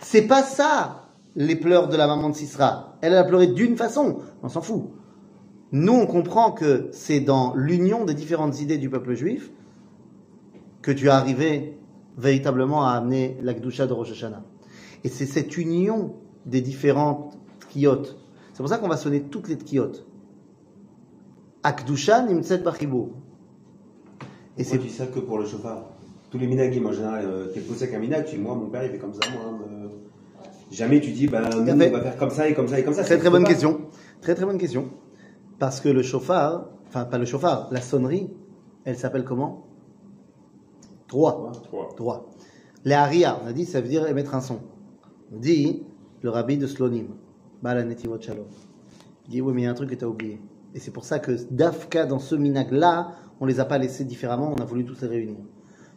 C'est pas ça les pleurs de la maman de Sisra. Elle a pleuré d'une façon, on s'en fout. Nous, on comprend que c'est dans l'union des différentes idées du peuple juif que tu es arrivé véritablement à amener la Gdusha de Rosh Hashanah. Et c'est cette union des différentes tkiyot. C'est pour ça qu'on va sonner toutes les tkiyot. Akdusha nimtset bachibur. Et c'est dis ça que pour le chauffard. Tous les minagim en général, euh, t'es posé avec un minag, tu dis moi mon père il fait comme ça, moi. euh, Jamais tu dis ben nous on va faire comme ça et comme ça et comme ça. Très C'est très bonne question. Très très bonne question. Parce que le chauffard, enfin pas le chauffard, la sonnerie, elle s'appelle comment? Trois. Droit. Les haria, on a dit, ça veut dire émettre un son. On dit, le rabbi de Slonim, Bala Netivot Shalom. Il dit, oui, mais il y a un truc que tu as oublié. Et c'est pour ça que d'Afka, dans ce minag-là, on les a pas laissés différemment, on a voulu tous les réunir.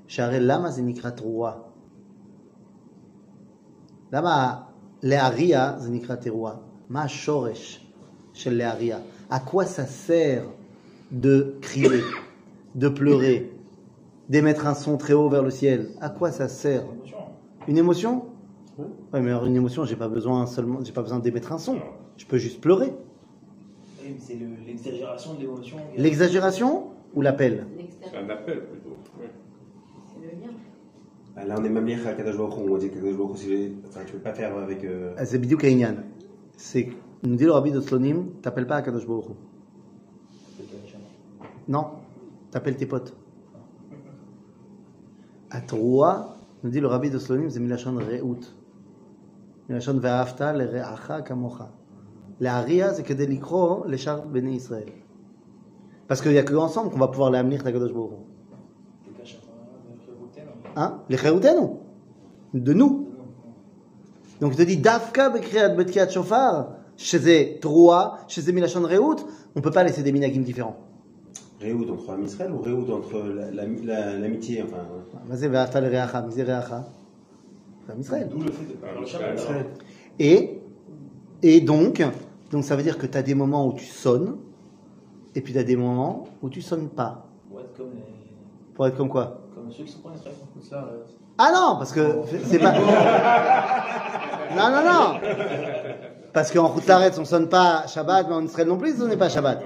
Share lama zenikrat roi. Leharia zenikrat roi. Ma shoresh shel leharia. À quoi ça sert de crier, de pleurer, d'émettre un son très haut vers le ciel? À quoi ça sert? Une émotion? Ouais, mais alors une émotion, j'ai pas besoin seulement, j'ai pas besoin d'émettre un son. Je peux juste pleurer. Oui, mais c'est le- l'exagération de l'émotion. L'exagération ou l'appel? C'est un appel plutôt. Ouais. C'est le lien. Ah, Là, on est même lié à Kadosh Baruch. On que Kadosh Baruch c'est- enfin, tu peux pas faire avec. euh, Ah, C'est bidouk Einyan. C'est, nous dit le rabbi de Slonim, t'appelles pas à Kadosh Baruch. Non, t'appelles tes potes. À toi, nous dit le rabbi de Slonim, c'est Milachon Re'ut. Milachon Ve'afta le Re'acha kamocha. La Haria, c'est que des likro, les chars béné Israël. Parce qu'il n'y a que ensemble qu'on va pouvoir l'amener à Kadosh Baruch. Hein? De nous. Donc, il te dit, Dafka bekriat betkiat shofar, chez les trois, chez les milachon reout, on ne peut pas laisser des minagim différents. Réoud entre Israël ou Réoud entre la- la- la- l'amitié, enfin. Vas-y, ve'afta le reacha, misé reacha. C'est Israël. D'où le fait de. Et, et donc, donc, ça veut dire que tu as des moments où tu sonnes, et puis tu as des moments où tu sonnes pas. Être comme, les... Pour être comme quoi comme ceux qui sont euh, Ah non, parce que c'est pas. Non, non, non. Parce qu'en route l'arrête, on sonne pas Shabbat, mais en Israël non plus, on n'est pas Shabbat.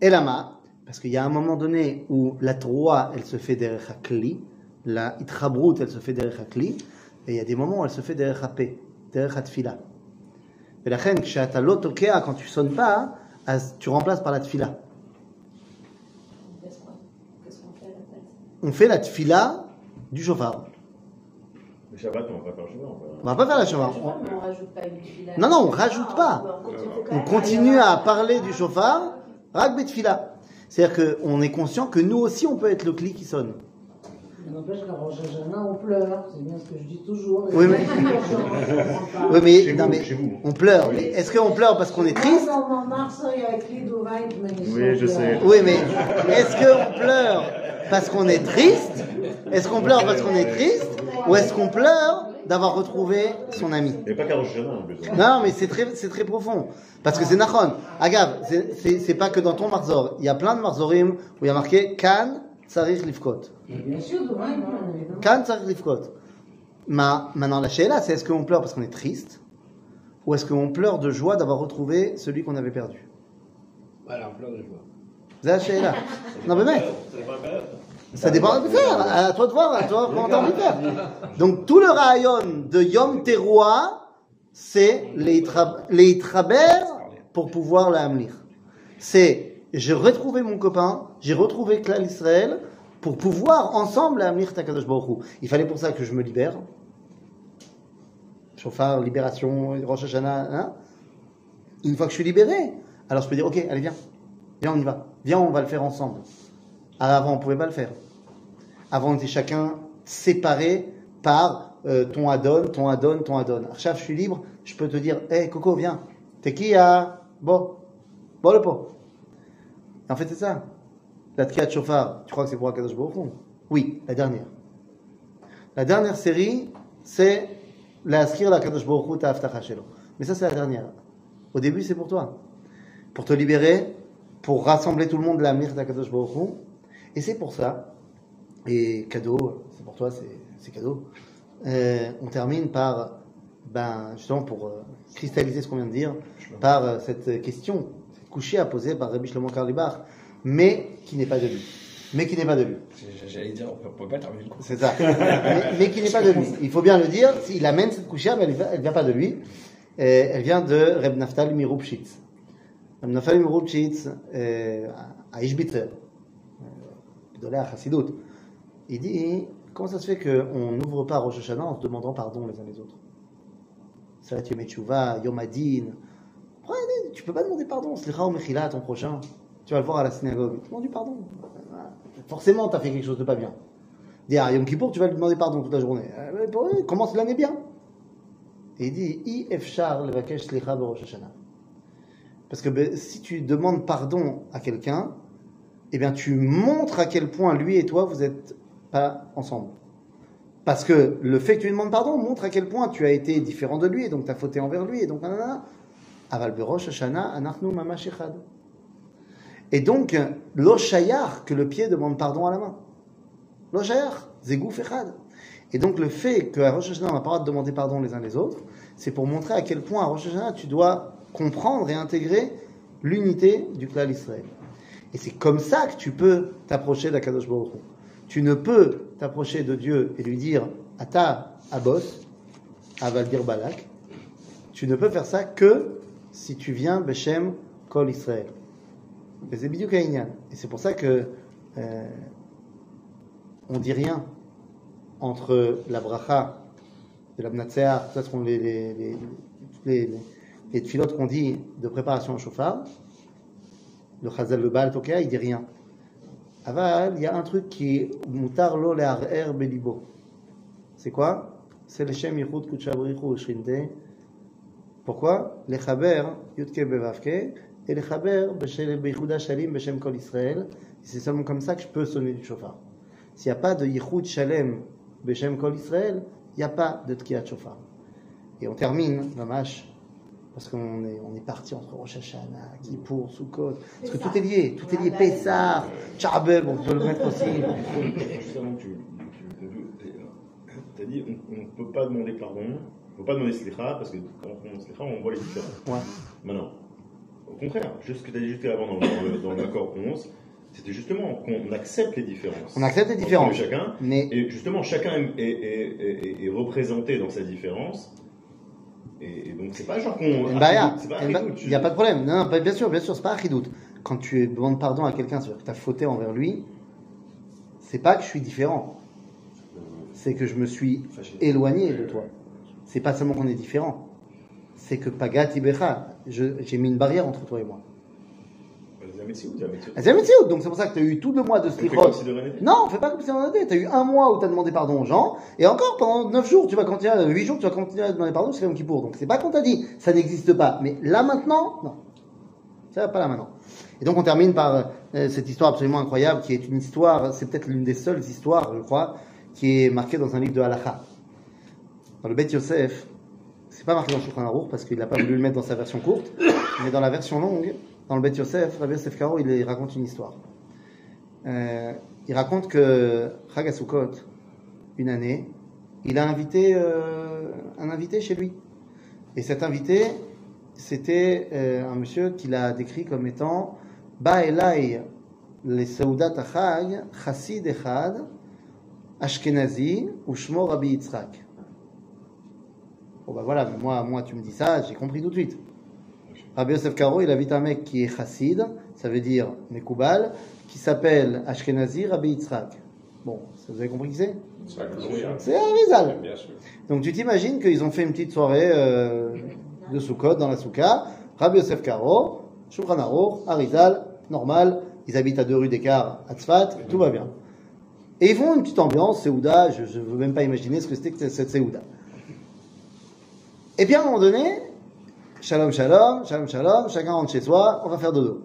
Et lama, parce qu'il y a un moment donné où la Troa, elle se fait derrière Hakli, la Itrabrut, elle se fait derrière Hakli, et il y a des moments où elle se fait derrière Hapé, derrière Hatfila. Et la reine, quand tu sonnes pas, as- tu remplaces par la Tfila. Qu'est-ce qu'on qu'est-ce qu'on fait à la place On fait la Tfila du chauffard. Le Shabbat, on va pas faire le Shabbat. On va pas faire la mais on rajoute pas une fila. Non, non, on rajoute pas. Ah, on continue à parler du chauffard, rak betfila. C'est-à-dire qu'on est conscient que nous aussi, on peut être le clic qui sonne. N'empêche qu'à Rosh Hashanah, on pleure. C'est bien ce que je dis toujours. Oui, mais-. Oui, mais, Chez non, vous, mais chez vous. on pleure. Mais est-ce qu'on pleure parce qu'on est triste En Marseille, avec les Dovain, Oui, je sais. Oui, mais est-ce qu'on pleure parce qu'on est triste Est-ce qu'on pleure parce qu'on est triste Ou est-ce qu'on pleure d'avoir retrouvé son ami? A pas Hashanah en plus. hein. Non, mais c'est très, c'est très profond. Parce que c'est Nachon. Agave, c'est- pas que dans ton marzor. Il y a plein de marzorim où il y a marqué Kan Tsarich Livkot. Kan Tsarich Livkot. Ma, maintenant, la là, c'est est-ce qu'on pleure parce qu'on est triste Ou est-ce qu'on pleure de joie d'avoir retrouvé celui qu'on avait perdu? Voilà, on pleure de joie. Là. Non, mais mec, ça dépend de faire. À toi de voir, à toi comment de faire. Donc, tout le rayon de Yom Teruah, c'est les tra- les traber pour pouvoir la amener. C'est, j'ai retrouvé mon copain, j'ai retrouvé Klal Israël pour pouvoir ensemble amener Takadosh. Il fallait pour ça que je me libère. Chauffard, libération, Rosh Hashanah, hein. Une fois que je suis libéré, alors je peux dire, ok, allez, viens. Viens, on y va. Viens, on va le faire ensemble. Ah, Avant, on pouvait pas le faire. Avant, on était chacun séparé par euh, ton adon, ton adon, ton adon. Archav, je suis libre, je peux te dire, hé, Coco, viens. T'es qui à Bon. Bon le pot. En fait, c'est ça. La Tkiat Shofar, tu crois que c'est pour Akadosh Baruch Oui, la dernière. La dernière série, c'est la Askir la Kadosh Baruch Hu Shelo. Mais ça, c'est la dernière. Au début, c'est pour toi. Pour te libérer, pour rassembler tout le monde, la Mir Kadosh Baruch Hu. Et c'est pour ça, et cadeau, c'est pour toi, c'est cadeau. Euh, on termine par, ben, justement, pour euh, cristalliser ce qu'on vient de dire, par euh, cette question, cette couchée à poser par Rabbi Shlomo Karlibach, mais qui n'est pas de lui. Mais qui n'est pas de lui. J'allais dire, on peut pas terminer le coup. C'est ça. mais, mais qui n'est pas de lui. Il faut bien le dire, il amène cette couchée, mais elle ne vient pas de lui. Elle vient de Reb Naftali Mirupchitz. Reb Naftali Mirupchitz, euh, à Ishbitzer, il dit comment ça se fait qu'on n'ouvre pas Rosh Hashanah en se demandant pardon les uns les autres? Salat Yom Yom Tu peux pas demander pardon, Slicha ou Mechila ton prochain. Tu vas le voir à la synagogue. Demande du pardon. Forcément, tu as fait quelque chose de pas bien. Dis à Yom Kippour, tu vas lui demander pardon toute la journée. Euh, commence l'année bien. Il dit I efshar levakesh slicha b'Rosh Hashanah. Parce que ben, si tu demandes pardon à quelqu'un, eh bien tu montres à quel point lui et toi vous n'êtes pas ensemble. Parce que le fait que tu lui demandes pardon montre à quel point tu as été différent de lui et donc tu as fauté envers lui et donc nanana. Aval. Et donc, lo shayar que le pied demande pardon à la main. Lo shayar, zegouf echad. Et donc le fait qu'à Rosh Hashanah, on n'a pas de demander pardon les uns les autres, c'est pour montrer à quel point à Rosh Hashanah, tu dois comprendre et intégrer l'unité du clan Israël. Et c'est comme ça que tu peux t'approcher d'Akadosh Baruch Hu. Tu ne peux t'approcher de Dieu et lui dire Ata Abos, Avaldir Balak. Tu ne peux faire ça que si tu viens Beshem Kol Israël. Et c'est pour ça que euh, on dit rien entre la bracha de la Mnatseah, ça ce qu'on les, les, les, les, qu'on dit de préparation au chauffard, le Chazal le Baal Tokea, il dit rien. Aval, il y a un truc qui est mutar lo le'arer belibo. C'est quoi? C'est le Shem Yichud Kuchabrichu Shrinte. Pourquoi? Les Chaber Yudke Bevavke et les Chaber Beichuda Shalim Beshem Kol Israël. C'est seulement comme ça que je peux sonner du chauffard. S'il n'y a pas de Yichud Shalem Beshem Kol Israël, il n'y a pas de Tkiyat Shofar. Et on termine, Mamash, parce qu'on est, on est parti entre Rosh Hashanah, Kippour, Sukkot, parce que tout est lié, tout est lié, Pessah, Charbel, on peut le mettre aussi. Justement, tu, tu, as dit on ne peut pas demander pardon, on ne peut pas demander slicha, parce que quand on demande slicha, on voit les différences. Ouais. Maintenant, au contraire, juste ce que tu as dit juste avant dans, l'accord 11, c'était justement qu'on accepte les différences. On accepte les différences. chacun, Mais et justement, chacun est, est- est- est- est représenté dans sa différence. Et, et donc, c'est pas genre qu'on. Il n'y a pas de problème. Non, non, bien sûr, bien sûr, c'est pas Achidout. Quand tu demandes pardon à quelqu'un, c'est-à-dire que tu as fauté envers lui, c'est pas que je suis différent. C'est que je me suis éloigné de toi. C'est pas seulement qu'on est différent. C'est que Pagat Ibecha, j'ai mis une barrière entre toi et moi. C'est un métier. Ah, donc c'est pour ça que tu as eu tout le mois de On fait Slichot. comme. Non, fais pas comme si on était. Tu as eu un mois où tu as demandé pardon aux gens, et encore pendant 9 jours, tu vas continuer, 8 jours, tu vas continuer à demander pardon, c'est Yom Kippour. Donc c'est pas qu'on t'a dit, ça n'existe pas. Mais là maintenant, non. Ça va pas là maintenant. Et donc on termine par euh, cette histoire absolument incroyable, qui est une histoire, c'est peut-être l'une des seules histoires, je crois, qui est marquée dans un livre de Halacha. Dans le Beth Yosef, c'est pas marqué dans Shulchan Aruch parce qu'il n'a pas voulu le mettre dans sa version courte, mais dans la version longue, dans le Beth Yosef, Rabbi Yosef Karo, il, raconte une histoire. Euh, il raconte que Chag une année, il a invité euh, un invité chez lui. Et cet invité, c'était euh, un monsieur qu'il a décrit comme étant Ba Elai le Seudat Achag, Chassid Echad, Ashkenazi, Ushmo Rabbi Yitzhak. Bon bah voilà, moi, moi tu me dis ça, j'ai compris tout de suite. Rabbi Yosef Karo, il invite un mec qui est chassid, ça veut dire Mekoubal, qui s'appelle Ashkenazi Rabbi Yitzhak. Bon, vous avez compris qui c'est? C'est un Rizal. Bien sûr. Donc tu t'imagines qu'ils ont fait une petite soirée euh, de Sukkot dans la Souka, Rabbi Yosef Karo, Shulchan Arizal, normal, ils habitent à deux rues d'écart à Tzfat, tout va bien. Et ils font une petite ambiance, Seouda, je ne veux même pas imaginer ce que c'était que cette Seouda. Et bien à un moment donné, shalom shalom, shalom shalom, chacun rentre chez soi, on va faire dodo.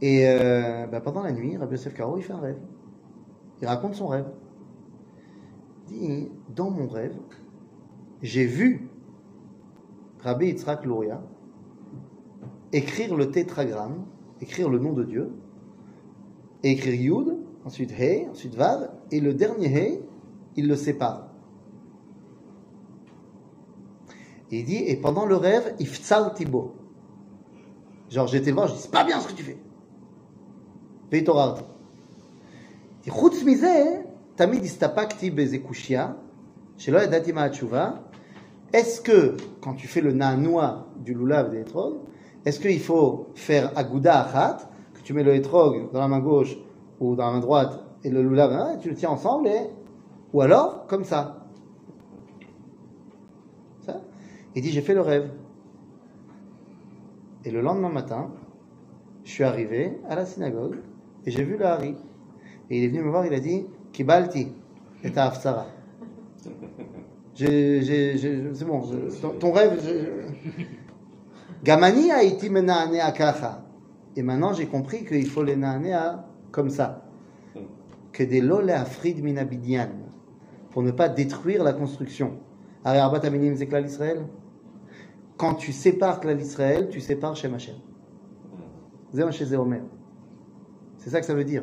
Et euh, bah, pendant la nuit, Rabbi Yosef Karo, il fait un rêve. Il raconte son rêve. Il dit, dans mon rêve, j'ai vu Rabbi Yitzhak Luria écrire le tétragramme, écrire le nom de Dieu, écrire Yud, ensuite He, ensuite Vav, et le dernier He, il le sépare. Et il dit, et pendant le rêve, Iftsal Tibo. Genre, j'étais le voir, je dis, c'est pas bien ce que tu fais. והתעוררתי. חוץ מזה, תמיד הסתפקתי באיזה קושייה, שלא ידעתי מה התשובה. Est-ce que, quand tu fais le nanoua du lulav des etrog, est-ce qu'il faut faire agouda achat, que tu mets le etrog dans la main gauche ou dans la main droite et le lulav, hein, tu le tiens ensemble, et... ou alors comme ça. ça Il dit, j'ai fait le rêve. Et le lendemain matin, je suis arrivé à la synagogue et j'ai vu le Hari. Et il est venu me voir, il a dit Kibalti, et ta hafsara. C'est bon, je- ton, ton rêve. je- Gamani a été à kacha. Et maintenant j'ai compris qu'il faut les naanea comme ça. Que des lole afrid minabidian. Pour ne pas détruire la construction. Aminim Israël? quand tu sépares Klal Israël, tu sépares Shem Hashem. C'est ça que ça veut dire.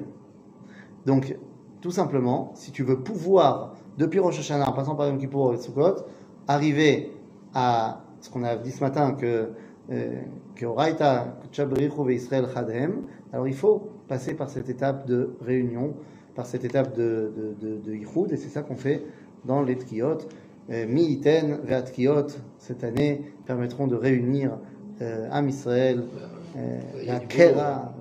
Donc, tout simplement, si tu veux pouvoir, depuis Rosh Hashanah, en passant par Yom Kippour et Sukkot, arriver à ce qu'on a dit ce matin, que euh, que Israël Chadem, alors il faut passer par cette étape de réunion, par cette étape de, de, de, Yichud, et c'est ça qu'on fait dans les triotes. Euh, Mi-Iten ve Tkiyot, cette année, permettront de réunir euh, Am Israël, euh, la Kera,